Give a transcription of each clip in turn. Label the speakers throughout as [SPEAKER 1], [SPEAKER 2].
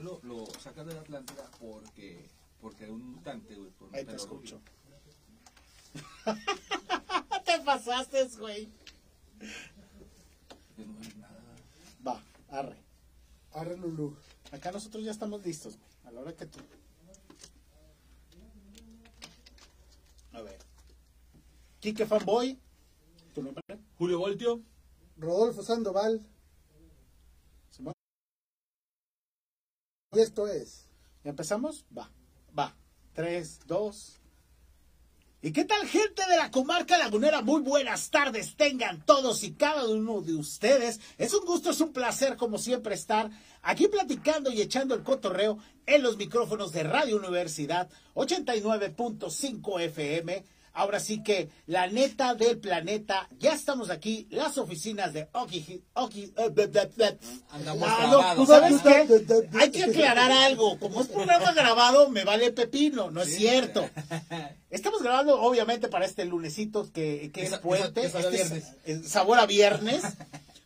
[SPEAKER 1] lo, lo de la Atlántida porque, porque era un mutante, güey. por
[SPEAKER 2] Ahí te escucho. te pasaste, güey.
[SPEAKER 1] No nada.
[SPEAKER 2] Va, arre.
[SPEAKER 3] Arre Lulú.
[SPEAKER 2] Acá nosotros ya estamos listos, güey. A la hora que tú. A ver. Kike Fanboy. ¿Tu nombre?
[SPEAKER 1] Julio Voltio.
[SPEAKER 3] Rodolfo Sandoval. Y esto es.
[SPEAKER 2] ¿Ya empezamos? Va, va. Tres, dos. ¿Y qué tal, gente de la comarca lagunera? Muy buenas tardes tengan todos y cada uno de ustedes. Es un gusto, es un placer, como siempre, estar aquí platicando y echando el cotorreo en los micrófonos de Radio Universidad 89.5 FM. Ahora sí que la neta del planeta, ya estamos aquí, las oficinas de Oki, Oki, eh.
[SPEAKER 1] Andamos
[SPEAKER 2] Ah, no,
[SPEAKER 1] grabados.
[SPEAKER 2] ¿sabes qué? Hay que aclarar algo. Como es programa grabado, me vale pepino. No es cierto. Estamos grabando, obviamente, para este lunesito que, que es puente. Este
[SPEAKER 1] viernes.
[SPEAKER 2] es- es sabor a viernes.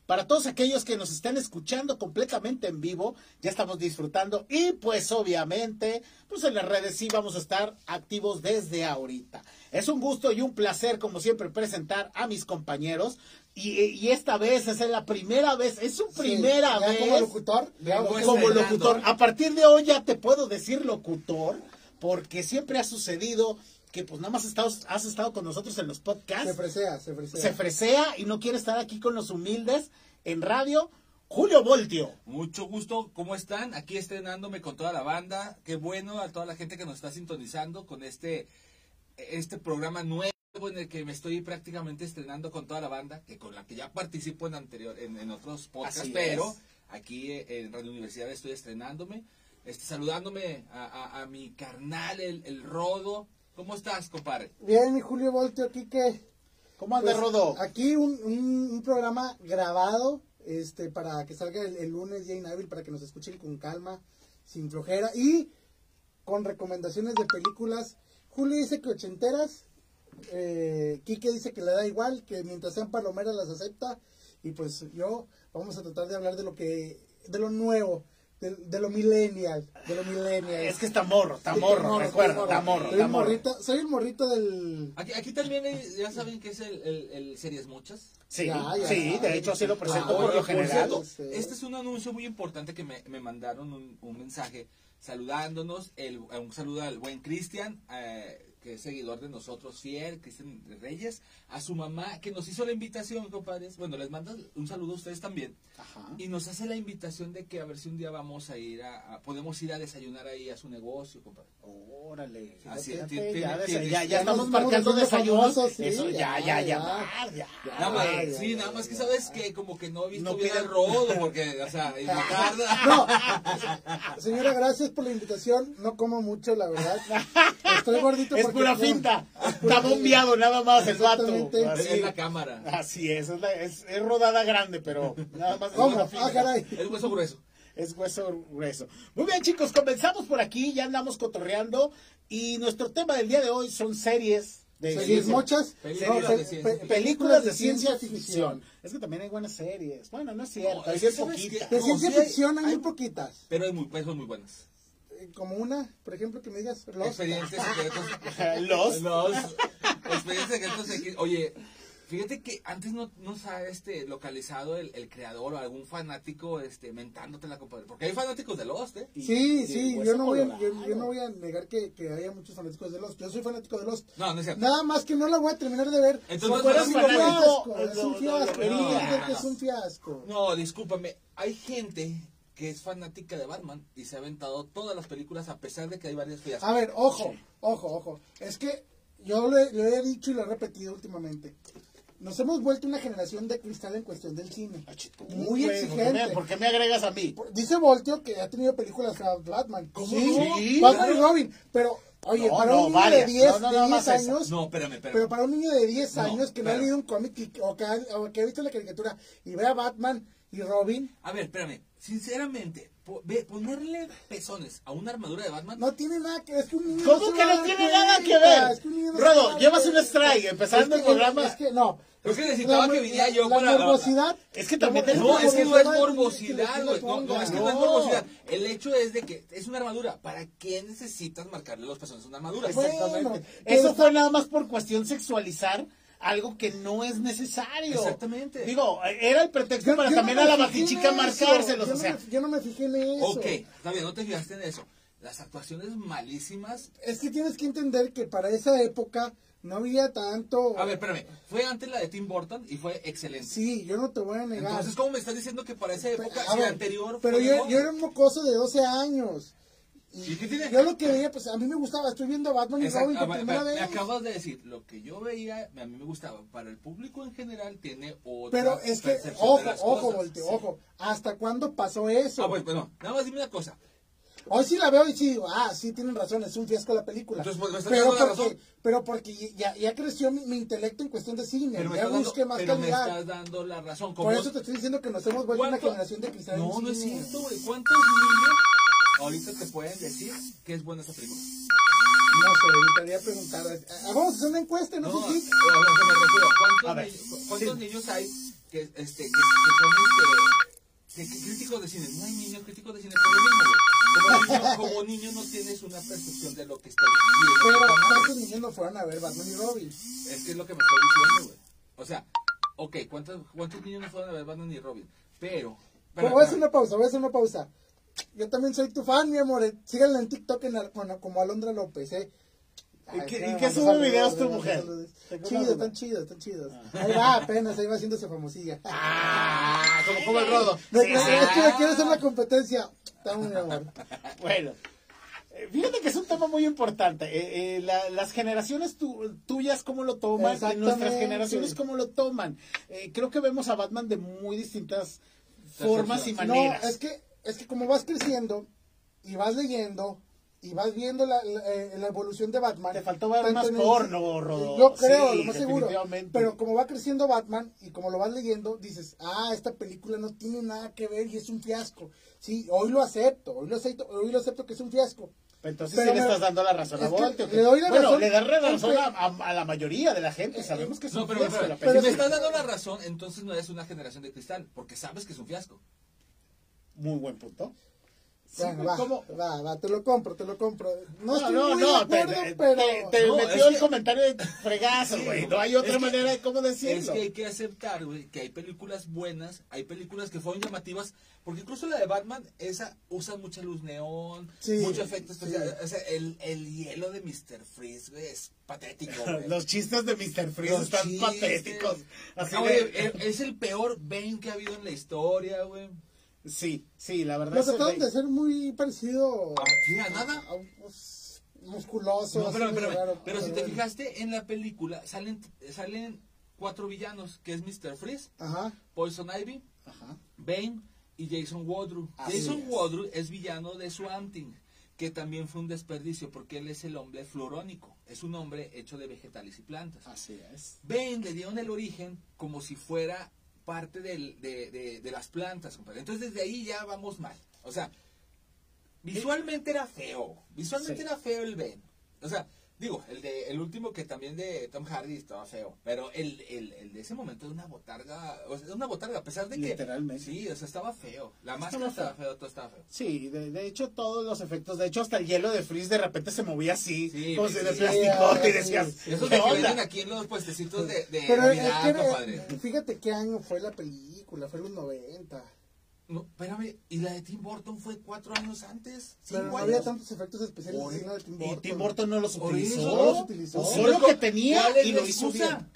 [SPEAKER 2] Para todos aquellos que nos están escuchando completamente en vivo, ya estamos disfrutando. Y pues, obviamente, pues en las redes sí vamos a estar activos desde ahorita. Es un gusto y un placer, como siempre, presentar a mis compañeros. Y, y esta vez es la primera vez, es su primera
[SPEAKER 3] Sí,
[SPEAKER 2] vez
[SPEAKER 3] Como locutor. como-
[SPEAKER 2] locutor. A partir de hoy ya te puedo decir locutor, porque siempre ha sucedido que pues nada más estado- has estado con nosotros en los
[SPEAKER 3] Se
[SPEAKER 2] podcasts,
[SPEAKER 3] fresea, se fresea.
[SPEAKER 2] se fresea y no quiere estar aquí con los humildes en radio. Julio Voltio.
[SPEAKER 1] Mucho gusto, ¿cómo están? Aquí estrenándome con toda la banda. Qué bueno a toda la gente que nos está sintonizando con este, este programa nuevo en el que me estoy prácticamente estrenando con toda la banda, que con la que ya participo en anterior, en, en otros podcasts,
[SPEAKER 2] Así
[SPEAKER 1] pero
[SPEAKER 2] es.
[SPEAKER 1] aquí eh, en Radio Universidad estoy estrenándome, este, saludándome a, a- a mi carnal, el, el Rodo. ¿Cómo estás, compadre?
[SPEAKER 3] Bien, mi Julio Voltio, aquí que.
[SPEAKER 2] ¿Cómo anda
[SPEAKER 3] pues,
[SPEAKER 2] Rodo?
[SPEAKER 3] Aquí un, un- un programa grabado este para que salga el, el lunes día inhábil, para que nos escuchen con calma, sin flojera y con recomendaciones de películas. Julio dice que ochenteras, eh, Quique dice que le da igual, que mientras sean palomeras las acepta y pues yo vamos a tratar de hablar de lo que, de lo nuevo, de, de lo millennial, de lo millennial.
[SPEAKER 2] Es que está morro, está morro, recuerda,
[SPEAKER 3] morro.
[SPEAKER 2] está morro, está
[SPEAKER 3] morrito, soy el morrito del...
[SPEAKER 1] Aquí, aquí también hay- ya saben que es el, el, el Series Muchas.
[SPEAKER 2] Sí,
[SPEAKER 3] Ya, ya,
[SPEAKER 2] sí,
[SPEAKER 3] ya.
[SPEAKER 2] de hecho así lo presento
[SPEAKER 3] Ah,
[SPEAKER 2] por lo
[SPEAKER 3] por
[SPEAKER 2] general.
[SPEAKER 3] cierto, Sí.
[SPEAKER 1] Este es un anuncio muy importante que me, me mandaron un, un mensaje saludándonos. El, un saludo al buen Cristian, eh, que es seguidor de nosotros, fiel, Cristian Reyes, a su mamá, que nos hizo la invitación, compadres. Bueno, les mando un saludo a ustedes también.
[SPEAKER 2] Ajá.
[SPEAKER 1] Y nos hace la invitación de que a ver si un día vamos a ir a, a- podemos ir a desayunar ahí a su negocio, compadre.
[SPEAKER 2] Órale.
[SPEAKER 1] Así, tiene-
[SPEAKER 2] ya, ya, estamos marcando desayunos. Eso, ya, ya,
[SPEAKER 3] ya,
[SPEAKER 2] ya,
[SPEAKER 3] ya.
[SPEAKER 2] va, ya.
[SPEAKER 3] Ya.
[SPEAKER 1] Nada más, sí, nada más que sabes que como que no he visto
[SPEAKER 2] No
[SPEAKER 1] bien
[SPEAKER 2] pide-
[SPEAKER 1] al rodo, porque, o sea,
[SPEAKER 3] No, señora, gracias por la invitación. No como mucho, la verdad. Estoy gordito
[SPEAKER 2] Es
[SPEAKER 3] porque...
[SPEAKER 2] pura finta. Está bombeado nada más el vato. Así,
[SPEAKER 1] es la cámara.
[SPEAKER 2] así es, es, la- es- es rodada grande, pero nada más es
[SPEAKER 3] ¿Cómo? Ah, caray.
[SPEAKER 1] Es hueso grueso.
[SPEAKER 2] Es hueso grueso. Muy bien, chicos, comenzamos por aquí, ya andamos cotorreando. Y nuestro tema del día de hoy son series de
[SPEAKER 3] Series
[SPEAKER 2] ciencia-
[SPEAKER 3] mochas.
[SPEAKER 1] Películas
[SPEAKER 3] No,
[SPEAKER 1] de ciencia
[SPEAKER 3] pe-
[SPEAKER 1] ficción.
[SPEAKER 2] películas de ciencia ficción. Es que también hay buenas series. Bueno, no es cierto,
[SPEAKER 1] No,
[SPEAKER 2] hay
[SPEAKER 1] es
[SPEAKER 2] bien
[SPEAKER 1] que ¿sabes
[SPEAKER 2] poquitas.
[SPEAKER 3] De
[SPEAKER 1] No,
[SPEAKER 3] ciencia
[SPEAKER 1] sí hay-
[SPEAKER 3] ficción hay
[SPEAKER 1] hay-
[SPEAKER 3] muy poquitas.
[SPEAKER 1] Pero hay muy, pues, son muy buenas.
[SPEAKER 3] Eh, Como una, por ejemplo, que me digas... Lost.
[SPEAKER 1] Expedientes secretos.
[SPEAKER 2] Los.
[SPEAKER 1] Los. Expedientes secretos. Oye, fíjate que antes no, no se ha este, localizado el, el creador o algún fanático este, mentándote la compadre. Porque hay fanáticos de Lost, ¿eh?
[SPEAKER 3] Sí, sí, yo no, voy a, yo, yo no voy a negar que, que haya muchos fanáticos de Lost. Yo soy fanático de Lost.
[SPEAKER 1] No, no es cierto.
[SPEAKER 3] Nada más que no la voy a terminar de ver.
[SPEAKER 1] Entonces, no
[SPEAKER 3] es un fiasco, es un fiasco. No, es un fiasco.
[SPEAKER 1] No, discúlpame. Hay gente que es fanática de Batman y se ha aventado todas las películas a pesar de que hay varias fiascos.
[SPEAKER 3] A ver, ojo, ojo, ojo. Es que yo le- lo he dicho y lo he repetido últimamente. Nos hemos vuelto una generación de cristal en cuestión del cine. Muy
[SPEAKER 2] Güey, ¿por qué me-
[SPEAKER 3] exigente.
[SPEAKER 2] ¿Por qué me agregas a mí?
[SPEAKER 3] Dice Voltio que ha tenido películas para Batman.
[SPEAKER 1] ¿Cómo
[SPEAKER 3] sí, Batman y. Robin. Pero, oye,
[SPEAKER 2] No,
[SPEAKER 3] para
[SPEAKER 2] no,
[SPEAKER 3] un niño
[SPEAKER 2] varias.
[SPEAKER 3] de 10,
[SPEAKER 2] No, no,
[SPEAKER 3] de
[SPEAKER 2] nada
[SPEAKER 3] 10
[SPEAKER 2] más esa.
[SPEAKER 3] años,
[SPEAKER 1] No, espérame, espérame.
[SPEAKER 3] pero para un niño de 10
[SPEAKER 1] No,
[SPEAKER 3] años que no ha leído un cómic o, que ha, o que ha visto la caricatura y ve a Batman y Robin.
[SPEAKER 1] A ver, espérame. Sinceramente, po- ve- ponerle pezones a una armadura de Batman.
[SPEAKER 3] No tiene nada que ver. Es que un niño
[SPEAKER 2] ¿Cómo que no tiene nada que ver?
[SPEAKER 3] es que un no
[SPEAKER 2] Rodo, llevas un strike, empezando
[SPEAKER 3] Es
[SPEAKER 2] el
[SPEAKER 3] que-
[SPEAKER 2] programa.
[SPEAKER 3] Es que no.
[SPEAKER 1] Creo que necesitaba
[SPEAKER 3] La-
[SPEAKER 1] que viniera yo
[SPEAKER 3] la
[SPEAKER 1] con la-
[SPEAKER 3] morbosidad.
[SPEAKER 2] Es que también es-
[SPEAKER 1] No, es que no es
[SPEAKER 3] morbosidad
[SPEAKER 1] güey. No, no, es que no es
[SPEAKER 2] No.
[SPEAKER 1] morbosidad. El hecho es de que es una armadura. ¿Para qué necesitas marcarle los pezones a una armadura?
[SPEAKER 2] Exactamente. Eso fue nada más por cuestión sexualizar algo que no es necesario.
[SPEAKER 1] Exactamente.
[SPEAKER 2] Digo, era el pretexto
[SPEAKER 3] Yo-
[SPEAKER 2] para
[SPEAKER 3] yo
[SPEAKER 2] también
[SPEAKER 3] no
[SPEAKER 2] a la
[SPEAKER 3] eso.
[SPEAKER 2] marcárselos.
[SPEAKER 3] Yo
[SPEAKER 2] O
[SPEAKER 3] no
[SPEAKER 2] sea,
[SPEAKER 3] me- yo no me fijé en eso.
[SPEAKER 1] Ok, está bien, no te fijaste en eso. Las actuaciones malísimas.
[SPEAKER 3] Es que tienes que entender que para esa época no había tanto.
[SPEAKER 1] A ver, espérame. Fue antes la de Tim Burton y fue excelente.
[SPEAKER 3] Sí, yo no te voy a negar.
[SPEAKER 1] Entonces, ¿cómo me estás diciendo que para esa época,
[SPEAKER 3] A
[SPEAKER 1] si la
[SPEAKER 3] ver,
[SPEAKER 1] anterior
[SPEAKER 3] Pero
[SPEAKER 1] fue
[SPEAKER 3] yo, yo era un mocoso de 12 años. Y
[SPEAKER 1] ¿Y qué tiene?
[SPEAKER 3] yo lo que veía, pues a mí me gustaba. Estoy viendo Batman y. Robin por primera vez.
[SPEAKER 1] me acabas de decir, lo que yo veía, a mí me gustaba. Para el público en general tiene otra
[SPEAKER 3] Pero es que, ojo, ojo,
[SPEAKER 1] cosas.
[SPEAKER 3] Volte,
[SPEAKER 1] Sí.
[SPEAKER 3] ojo. ¿Hasta cuándo pasó eso?
[SPEAKER 1] Ah, pues, bueno, nada más dime una cosa.
[SPEAKER 3] Hoy sí la veo y sí digo, ah, sí tienen razón, es un fiasco la película.
[SPEAKER 1] Entonces, pues, ¿me estás
[SPEAKER 3] pero,
[SPEAKER 1] dando la
[SPEAKER 3] porque,
[SPEAKER 1] razón?
[SPEAKER 3] pero porque ya, ya creció mi, mi intelecto en cuestión de cine,
[SPEAKER 1] Pero, me
[SPEAKER 3] ya busqué
[SPEAKER 1] dando,
[SPEAKER 3] más
[SPEAKER 1] pero me
[SPEAKER 3] calidad.
[SPEAKER 1] estás dando la razón.
[SPEAKER 3] Por eso te estoy diciendo que nos hemos vuelto una
[SPEAKER 1] ¿Cuánto-
[SPEAKER 3] generación de cristal
[SPEAKER 1] No, no es cierto, güey. ¿Cuántos niños ahorita te pueden decir que es buena esa película?
[SPEAKER 3] No sé, necesitaría preguntar. Ah, Vamos a hacer una encuesta, no,
[SPEAKER 1] No,
[SPEAKER 3] sé
[SPEAKER 1] a, a lo
[SPEAKER 3] si.
[SPEAKER 1] que me refiero. ¿Cuántos, niños, cuántos
[SPEAKER 2] sí.
[SPEAKER 1] niños hay que, este, que, que son este, que- críticos de cine? No hay niños críticos de cine por lo mismo. Como niño, como niño no tienes una percepción de lo que está
[SPEAKER 3] Pero
[SPEAKER 1] viendo.
[SPEAKER 3] ¿cuántos niños no fueron a ver Batman y Robin?
[SPEAKER 1] Es que es lo que me estoy diciendo, güey. O sea, ok, ¿cuántos, ¿cuántos niños no fueron a ver Batman y Robin? Pero...
[SPEAKER 3] Pero voy a hacer una pausa, voy a hacer una pausa. Yo también soy tu fan, mi amor. Síganla en TikTok en, al- con- como Alondra López, ¿eh?
[SPEAKER 2] ¿Y
[SPEAKER 3] Ay,
[SPEAKER 2] qué- y qué sube videos tu mujer? duda.
[SPEAKER 3] están chidos, están chidos. Ahí va, apenas, ahí va haciéndose famosilla.
[SPEAKER 2] Ah, como, como el rodo. Sí,
[SPEAKER 3] es que me quiere hacer la competencia. Está muy amor.
[SPEAKER 2] Bueno, eh, fíjate que es un tema muy importante. Eh, eh, la- las generaciones tu- tuyas, ¿cómo lo toman? Nuestras generaciones, ¿cómo lo toman? Eh, creo que vemos a Batman de muy distintas formas y maneras.
[SPEAKER 3] No, es que, es que como vas creciendo y vas leyendo y vas viendo la, la, eh, la evolución de Batman.
[SPEAKER 2] Te faltó ver más
[SPEAKER 3] el-
[SPEAKER 2] porno, Rodo.
[SPEAKER 3] Yo creo,
[SPEAKER 2] Sí,
[SPEAKER 3] lo más seguro. Pero como va creciendo Batman y como lo vas leyendo, dices, ah, esta película no tiene nada que ver y es un fiasco. Sí, hoy lo acepto, hoy lo acepto, hoy lo acepto que es un fiasco.
[SPEAKER 2] Entonces
[SPEAKER 3] Pero
[SPEAKER 2] sí le estás dando la razón a
[SPEAKER 3] es que
[SPEAKER 2] Volte, ¿o qué?
[SPEAKER 3] le doy la
[SPEAKER 2] bueno,
[SPEAKER 3] razón-
[SPEAKER 2] le das la razón
[SPEAKER 3] Aunque-
[SPEAKER 2] a, a- a la mayoría de la gente. Sabemos que es
[SPEAKER 1] No,
[SPEAKER 2] un
[SPEAKER 1] pero,
[SPEAKER 2] fiasco
[SPEAKER 1] pero,
[SPEAKER 2] la
[SPEAKER 1] pero si me estás dando la razón, entonces no eres una generación de cristal, porque sabes que es un fiasco.
[SPEAKER 2] Muy buen punto. Sí,
[SPEAKER 3] Bueno, va,
[SPEAKER 2] ¿cómo?
[SPEAKER 3] va, va, te lo compro, te lo compro. No,
[SPEAKER 2] No,
[SPEAKER 3] estoy
[SPEAKER 2] no,
[SPEAKER 3] muy
[SPEAKER 2] no,
[SPEAKER 3] de
[SPEAKER 2] te,
[SPEAKER 3] acuerdo,
[SPEAKER 2] te-
[SPEAKER 3] pero...
[SPEAKER 2] te- te
[SPEAKER 1] No,
[SPEAKER 2] metió
[SPEAKER 1] es
[SPEAKER 2] el
[SPEAKER 1] que-
[SPEAKER 2] comentario de fregazo, güey. No hay otra
[SPEAKER 1] Es que-
[SPEAKER 2] manera de cómo
[SPEAKER 1] Es
[SPEAKER 2] decirlo.
[SPEAKER 1] que hay que aceptar, güey, que hay películas buenas, hay películas que fueron llamativas, porque incluso la de Batman, esa usa mucha luz neón,
[SPEAKER 3] Sí,
[SPEAKER 1] mucho efecto especial.
[SPEAKER 3] sí.
[SPEAKER 1] O sea, el, el hielo de Mr. Freeze, güey, es patético, güey.
[SPEAKER 2] Los chistes de Mr. Freeze
[SPEAKER 1] Los
[SPEAKER 2] están
[SPEAKER 1] chistes.
[SPEAKER 2] patéticos. Así
[SPEAKER 1] Ah,
[SPEAKER 2] de-
[SPEAKER 1] es- es el peor Bane que ha habido en la historia, güey.
[SPEAKER 2] Sí, sí, la verdad
[SPEAKER 3] Lo
[SPEAKER 2] es que-
[SPEAKER 3] trataron de hacer muy parecido
[SPEAKER 1] a nada.
[SPEAKER 3] a un musculoso.
[SPEAKER 1] No, pero,
[SPEAKER 3] así,
[SPEAKER 1] pero,
[SPEAKER 3] raro,
[SPEAKER 1] pero si te fijaste en la película, salen, salen cuatro villanos, que es Mr. Freeze,
[SPEAKER 3] Ajá.
[SPEAKER 1] Poison Ivy,
[SPEAKER 2] Ajá.
[SPEAKER 1] Bane y Jason Wadru.
[SPEAKER 2] Así
[SPEAKER 1] Jason
[SPEAKER 2] es.
[SPEAKER 1] Wadru es villano de Swamp Thing, que también fue un desperdicio porque él es el hombre fluorónico, es un hombre hecho de vegetales y plantas.
[SPEAKER 2] Así es.
[SPEAKER 1] Bane le dieron el origen como si fuera parte del- de, de- de las plantas, compadre. Entonces desde ahí ya vamos mal. O sea, visualmente era feo, visualmente
[SPEAKER 2] Sí.
[SPEAKER 1] era feo el Bane. O sea, digo, el de el último que también de Tom Hardy estaba feo, pero el, el, el de ese momento era una botarga, o sea, era una botarga, a pesar de que
[SPEAKER 2] Literalmente.
[SPEAKER 1] Sí, o sea, estaba feo. La máscara estaba
[SPEAKER 2] feo.
[SPEAKER 1] todo estaba feo.
[SPEAKER 2] Sí, de, de hecho todos los efectos, de hecho hasta el hielo de Freeze de repente se movía así,
[SPEAKER 1] Sí,
[SPEAKER 2] como
[SPEAKER 1] sí,
[SPEAKER 2] si de
[SPEAKER 1] sí.
[SPEAKER 2] plasticote y
[SPEAKER 3] Sí,
[SPEAKER 2] decías,
[SPEAKER 3] sí, sí.
[SPEAKER 1] Eso
[SPEAKER 2] ¿qué
[SPEAKER 1] es que venden aquí en los puestecitos de, de
[SPEAKER 3] Pero es
[SPEAKER 1] Navidad,
[SPEAKER 3] que, eh,
[SPEAKER 1] compadre.
[SPEAKER 3] fíjate qué año fue la película, fue en los 90.
[SPEAKER 1] No, espérame, y la de Tim Burton fue cuatro años antes.
[SPEAKER 3] Pero no había tantos efectos especiales
[SPEAKER 1] Por-
[SPEAKER 3] dignos de Tim
[SPEAKER 2] Y
[SPEAKER 3] Burton.
[SPEAKER 2] Tim Burton no los utilizó,
[SPEAKER 3] no los utilizó.
[SPEAKER 2] usó
[SPEAKER 1] Entonces,
[SPEAKER 2] lo que tenía
[SPEAKER 1] ¿cuál es
[SPEAKER 2] y
[SPEAKER 1] la
[SPEAKER 2] lo hizo bien.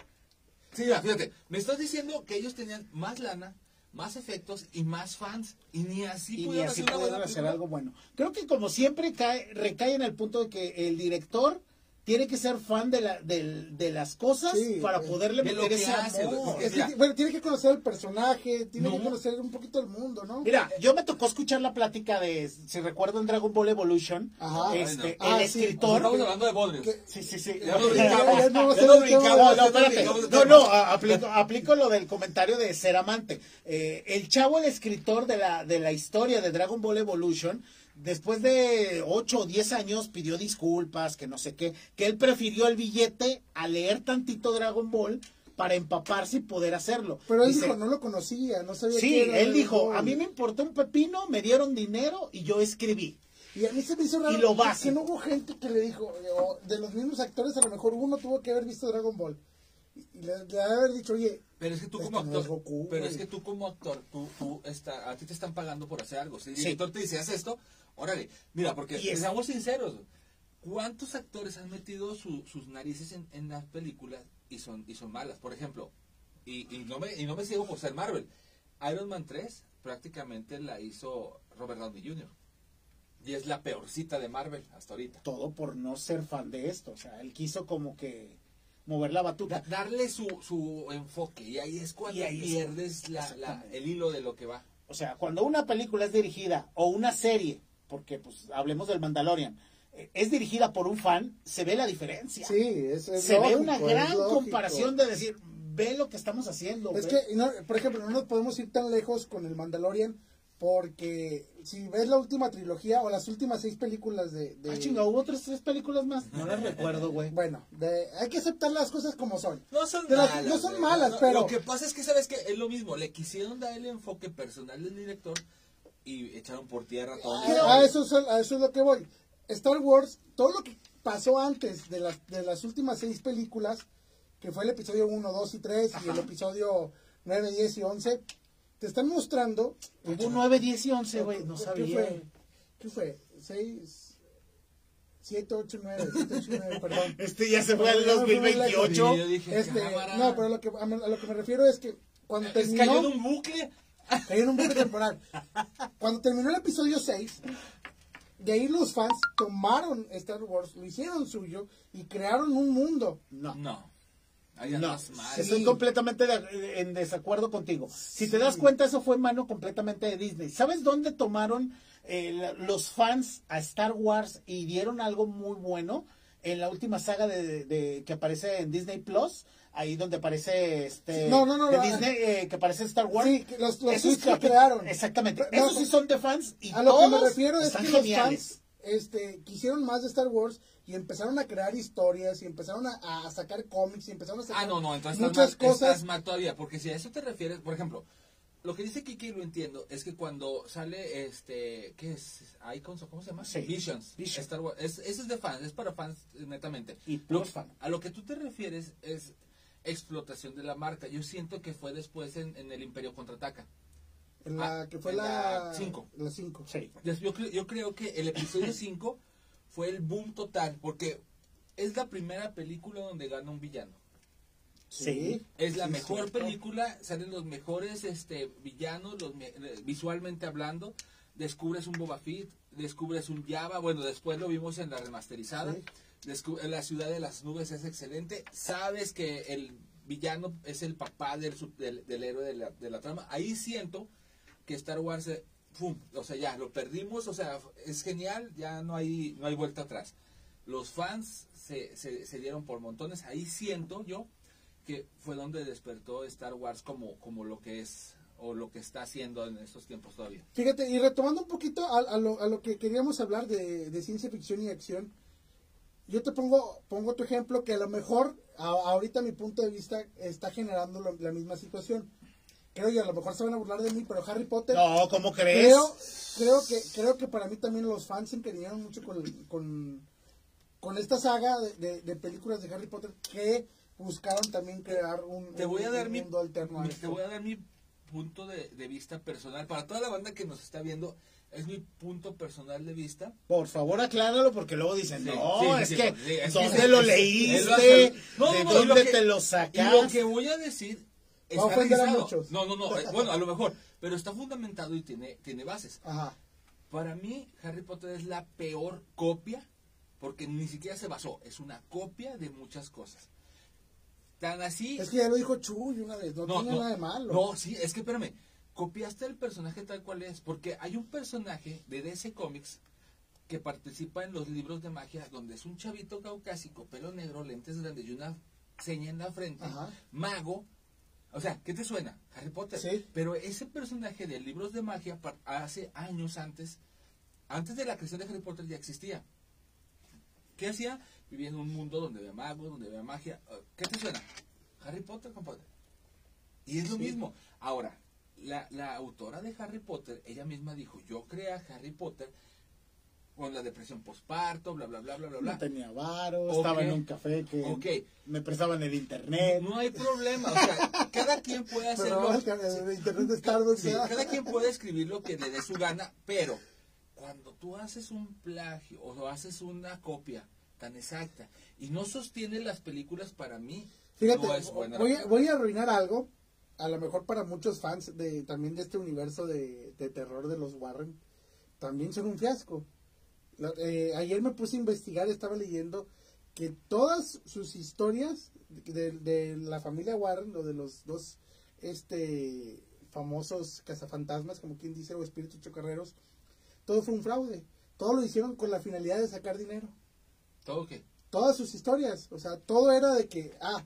[SPEAKER 1] Sí, mira, fíjate, me estás diciendo que ellos tenían más lana, más efectos y más fans, y ni así
[SPEAKER 2] y ni así
[SPEAKER 1] hacer una
[SPEAKER 2] pudieron
[SPEAKER 1] buena
[SPEAKER 2] hacer algo bueno. Creo que como siempre cae, recae en el punto de que el director tiene que ser fan de, la, del- de las cosas
[SPEAKER 3] Sí,
[SPEAKER 2] para
[SPEAKER 3] eh,
[SPEAKER 2] poderle
[SPEAKER 1] de
[SPEAKER 2] meter ese
[SPEAKER 1] hace,
[SPEAKER 2] amor.
[SPEAKER 3] Es que, bueno, tiene que conocer el personaje, tiene
[SPEAKER 1] No.
[SPEAKER 3] que conocer un poquito el mundo, ¿no?
[SPEAKER 2] Mira, yo me tocó escuchar la plática de, si recuerdan Dragon Ball Evolution,
[SPEAKER 3] Ajá.
[SPEAKER 2] este,
[SPEAKER 3] Ah,
[SPEAKER 2] el
[SPEAKER 3] sí.
[SPEAKER 2] escritor...
[SPEAKER 1] Estamos hablando de Bodrios.
[SPEAKER 2] Sí, sí, sí.
[SPEAKER 1] Ya
[SPEAKER 3] no
[SPEAKER 1] Ya
[SPEAKER 2] No, no,
[SPEAKER 1] de
[SPEAKER 2] No, aplico, aplico lo del comentario de ser amante. Eh, el chavo, el escritor de la, de la historia de Dragon Ball Evolution, después de 8 o 10 años pidió disculpas, que no sé qué, que él prefirió el billete a leer tantito Dragon Ball para empaparse y poder hacerlo.
[SPEAKER 3] Pero él
[SPEAKER 2] Dice,
[SPEAKER 3] dijo, no lo conocía, no sabía
[SPEAKER 2] Sí,
[SPEAKER 3] qué era
[SPEAKER 2] él dijo,
[SPEAKER 3] Ball.
[SPEAKER 2] a mí me importó un pepino, me dieron dinero y yo escribí.
[SPEAKER 3] Y a mí se me hizo raro
[SPEAKER 2] Y lo
[SPEAKER 3] que- no hubo gente que le dijo, eh, o de los mismos actores, a lo mejor uno tuvo que haber visto Dragon Ball. Y le, le ha de haber dicho, oye,
[SPEAKER 1] Pero es que tú como
[SPEAKER 3] no
[SPEAKER 1] actor,
[SPEAKER 3] Goku,
[SPEAKER 1] pero es que tú como actor, tú, tú está, a ti te están pagando por hacer algo. Si el
[SPEAKER 2] Sí.
[SPEAKER 1] director te dice, haz esto, órale. Mira, porque
[SPEAKER 2] Y es-
[SPEAKER 1] seamos sinceros, ¿cuántos actores han metido su- sus narices en, en las películas y son, y son malas? Por ejemplo, y, y no me, y no me ciego por ser Marvel, Iron Man 3 prácticamente la hizo Robert Downey Jr. Y es la peorcita de Marvel hasta ahorita.
[SPEAKER 2] Todo por no ser fan de esto. O sea, él quiso como que mover la
[SPEAKER 1] Da-
[SPEAKER 2] batuta.
[SPEAKER 1] darle su, su enfoque y ahí es cuando
[SPEAKER 2] es-
[SPEAKER 1] pierdes la- la- el hilo de lo que va.
[SPEAKER 2] O sea, cuando una película es dirigida o una serie, porque pues hablemos del Mandalorian, eh, es dirigida por un fan, se ve la diferencia.
[SPEAKER 3] sí, es, es
[SPEAKER 2] se ve una gran comparación de decir, ve lo que estamos haciendo.
[SPEAKER 3] Es
[SPEAKER 2] ve".
[SPEAKER 3] que, no, por ejemplo, no nos podemos ir tan lejos con el Mandalorian, porque si ves la última trilogía o las últimas seis películas de... de-
[SPEAKER 2] Ah, chinga, hubo otras tres películas más. No las recuerdo, güey.
[SPEAKER 3] Bueno, de- hay que aceptar las cosas como son.
[SPEAKER 1] No son
[SPEAKER 3] De las-
[SPEAKER 1] malas.
[SPEAKER 3] no son malas,
[SPEAKER 1] No,
[SPEAKER 3] pero-
[SPEAKER 1] Lo que pasa es que, ¿sabes que Es lo mismo. Le quisieron dar el enfoque personal del director y echaron por tierra todo.
[SPEAKER 3] Ah, a, eso es, a eso es lo que voy. Star Wars, todo lo que pasó antes de las, de las últimas seis películas, que fue el episodio 1, 2 y 3, y el episodio 9, 10 y 11, te están mostrando...
[SPEAKER 2] Hubo 9, 10 y 11, güey. No
[SPEAKER 3] ¿Qué
[SPEAKER 2] sabía.
[SPEAKER 3] fue? ¿Qué fue? 6, 7, 8, 9, 7, 8, 9, perdón.
[SPEAKER 2] Este ya se fue al
[SPEAKER 3] No, no, no,
[SPEAKER 2] 2028.
[SPEAKER 1] Y yo dije,
[SPEAKER 3] Este,
[SPEAKER 1] cámara.
[SPEAKER 3] no, pero a lo, que, a lo que me refiero es que cuando
[SPEAKER 1] Es
[SPEAKER 3] terminó...
[SPEAKER 1] cayó en un bucle.
[SPEAKER 3] En un bucle temporal. Cuando terminó el episodio 6, de ahí los fans tomaron Star Wars, lo hicieron suyo y crearon un mundo.
[SPEAKER 2] No.
[SPEAKER 1] No.
[SPEAKER 2] No, estoy
[SPEAKER 3] Sí.
[SPEAKER 2] completamente de- en desacuerdo contigo. Si te das cuenta, eso fue mano completamente de Disney. ¿Sabes dónde tomaron eh, los fans a Star Wars y dieron algo muy bueno? En la última saga de, de- que aparece en Disney Plus, ahí donde aparece este
[SPEAKER 3] No, no, no,
[SPEAKER 2] de Disney eh, que aparece Star Wars.
[SPEAKER 3] Sí, los, los
[SPEAKER 2] Esos
[SPEAKER 3] Sith que crearon.
[SPEAKER 2] Exactamente.
[SPEAKER 3] No,
[SPEAKER 2] Esos sí son de fans y
[SPEAKER 3] A lo que me refiero es que
[SPEAKER 2] geniales.
[SPEAKER 3] los fans este, quisieron más de Star Wars y empezaron a crear historias y empezaron a, a sacar cómics y empezaron a sacar
[SPEAKER 1] Ah, no, no, entonces
[SPEAKER 3] muchas
[SPEAKER 1] estás, mal,
[SPEAKER 3] cosas.
[SPEAKER 1] estás mal todavía, porque si a eso te refieres, por ejemplo, lo que dice Kiki lo entiendo, es que cuando sale este, ¿qué es? Icons o cómo se llama?
[SPEAKER 2] Sí.
[SPEAKER 1] Visions.
[SPEAKER 2] Vision.
[SPEAKER 1] Star Wars. Es, ese es de fans, es para fans netamente.
[SPEAKER 2] Y plus fan.
[SPEAKER 1] A lo que tú te refieres es explotación de la marca. Yo siento que fue después en, en el Imperio Contraataca.
[SPEAKER 3] En la
[SPEAKER 1] Ah,
[SPEAKER 3] que fue
[SPEAKER 1] en
[SPEAKER 3] la
[SPEAKER 1] la cinco.
[SPEAKER 3] La 5.
[SPEAKER 2] Sí.
[SPEAKER 1] Yo, yo cre- yo creo que el episodio 5 fue el boom total, porque es la primera película donde gana un villano.
[SPEAKER 2] Sí.
[SPEAKER 1] Es la
[SPEAKER 3] Sí,
[SPEAKER 1] mejor
[SPEAKER 3] cierto.
[SPEAKER 1] película, salen los mejores este, villanos, los eh, visualmente hablando. Descubres un Boba Fett, descubres un Java. Bueno, después lo vimos en la remasterizada.
[SPEAKER 3] Sí.
[SPEAKER 1] La ciudad de las nubes es excelente. Sabes que el villano es el papá del, del, del héroe de la, de la trama. Ahí siento que Star Wars, ¡pum! o sea, ya lo perdimos. O sea, es genial, ya no hay, no hay vuelta atrás. Los fans se, se, dieron por montones. Ahí siento yo que fue donde despertó Star Wars como, como lo que es o lo que está haciendo en estos tiempos todavía.
[SPEAKER 3] Fíjate, y retomando un poquito a, a lo, a lo que queríamos hablar de ciencia ficción y acción, yo te pongo, pongo tu ejemplo que a lo mejor a- ahorita mi punto de vista está generando lo- la misma situación. Creo y a lo mejor se van a burlar de mí, pero Harry Potter
[SPEAKER 2] No, ¿cómo crees?
[SPEAKER 3] creo, creo que creo que para mí también los fans se encariñaron mucho con, con, con esta saga de, de- de películas de Harry Potter que buscaron también crear un,
[SPEAKER 1] Te voy a
[SPEAKER 3] un-
[SPEAKER 1] dar
[SPEAKER 3] un
[SPEAKER 1] mi,
[SPEAKER 3] mundo alterno a
[SPEAKER 1] te
[SPEAKER 3] esto.
[SPEAKER 1] voy a dar mi punto de, de vista personal para toda la banda que nos está viendo es mi punto personal de vista
[SPEAKER 2] Por favor, acláralo porque luego dicen,
[SPEAKER 1] Sí,
[SPEAKER 2] no,
[SPEAKER 1] sí,
[SPEAKER 2] es
[SPEAKER 1] sí,
[SPEAKER 2] que, ¿dónde lo leíste?
[SPEAKER 1] No,
[SPEAKER 2] ¿De
[SPEAKER 1] no, no, lo
[SPEAKER 2] dónde
[SPEAKER 1] que-
[SPEAKER 2] te lo
[SPEAKER 1] y lo que voy a decir está
[SPEAKER 3] muchos.
[SPEAKER 1] no no no eh, bueno a lo mejor pero está fundamentado y tiene tiene bases
[SPEAKER 3] Ajá.
[SPEAKER 1] para mí Harry Potter es la peor copia porque ni siquiera se basó, es una copia de muchas cosas. Tan así...
[SPEAKER 3] Es que ya lo dijo Chuy una vez, no, tiene nada de malo.
[SPEAKER 1] No, sí, es que espérame, copiaste el personaje tal cual es, porque hay un personaje de DC Comics que participa en los libros de magia, donde es un chavito caucásico, pelo negro, lentes grandes y una seña en la frente,
[SPEAKER 3] Ajá.
[SPEAKER 1] mago. O sea, ¿qué te suena? Harry Potter.
[SPEAKER 3] Sí.
[SPEAKER 1] Pero ese personaje de libros de magia hace años antes, antes de la creación de Harry Potter ya existía. ¿Qué hacía? Vivía en un mundo donde había magos, donde había magia. ¿Qué te suena? Harry Potter, compadre. Y es lo
[SPEAKER 3] Sí.
[SPEAKER 1] mismo. Ahora, la, la autora de Harry Potter, ella misma dijo, yo creé a Harry Potter con la depresión postparto, bla, bla, bla, bla, bla, bla.
[SPEAKER 2] No tenía varo, estaba en un café que
[SPEAKER 1] Ok.
[SPEAKER 2] me prestaban el internet.
[SPEAKER 1] No hay problema, o sea, cada quien puede hacer cada quien puede escribir lo que le dé su gana, pero cuando tú haces un plagio o haces una copia tan exacta y no sostiene las películas para mí,
[SPEAKER 3] Fíjate,
[SPEAKER 1] no es buena.
[SPEAKER 3] voy, a, voy a arruinar algo, a lo mejor para muchos fans de también de este universo de, de terror de los Warren, también son un fiasco. La- eh, ayer me puse a investigar, estaba leyendo que todas sus historias de, de la familia Warren, o de los dos este famosos cazafantasmas, como quien dice, o espíritus chocarreros, todo fue un fraude. Todo lo hicieron con la finalidad de sacar dinero
[SPEAKER 1] ¿Todo qué?
[SPEAKER 3] todas sus historias. O sea, todo era de que, ah,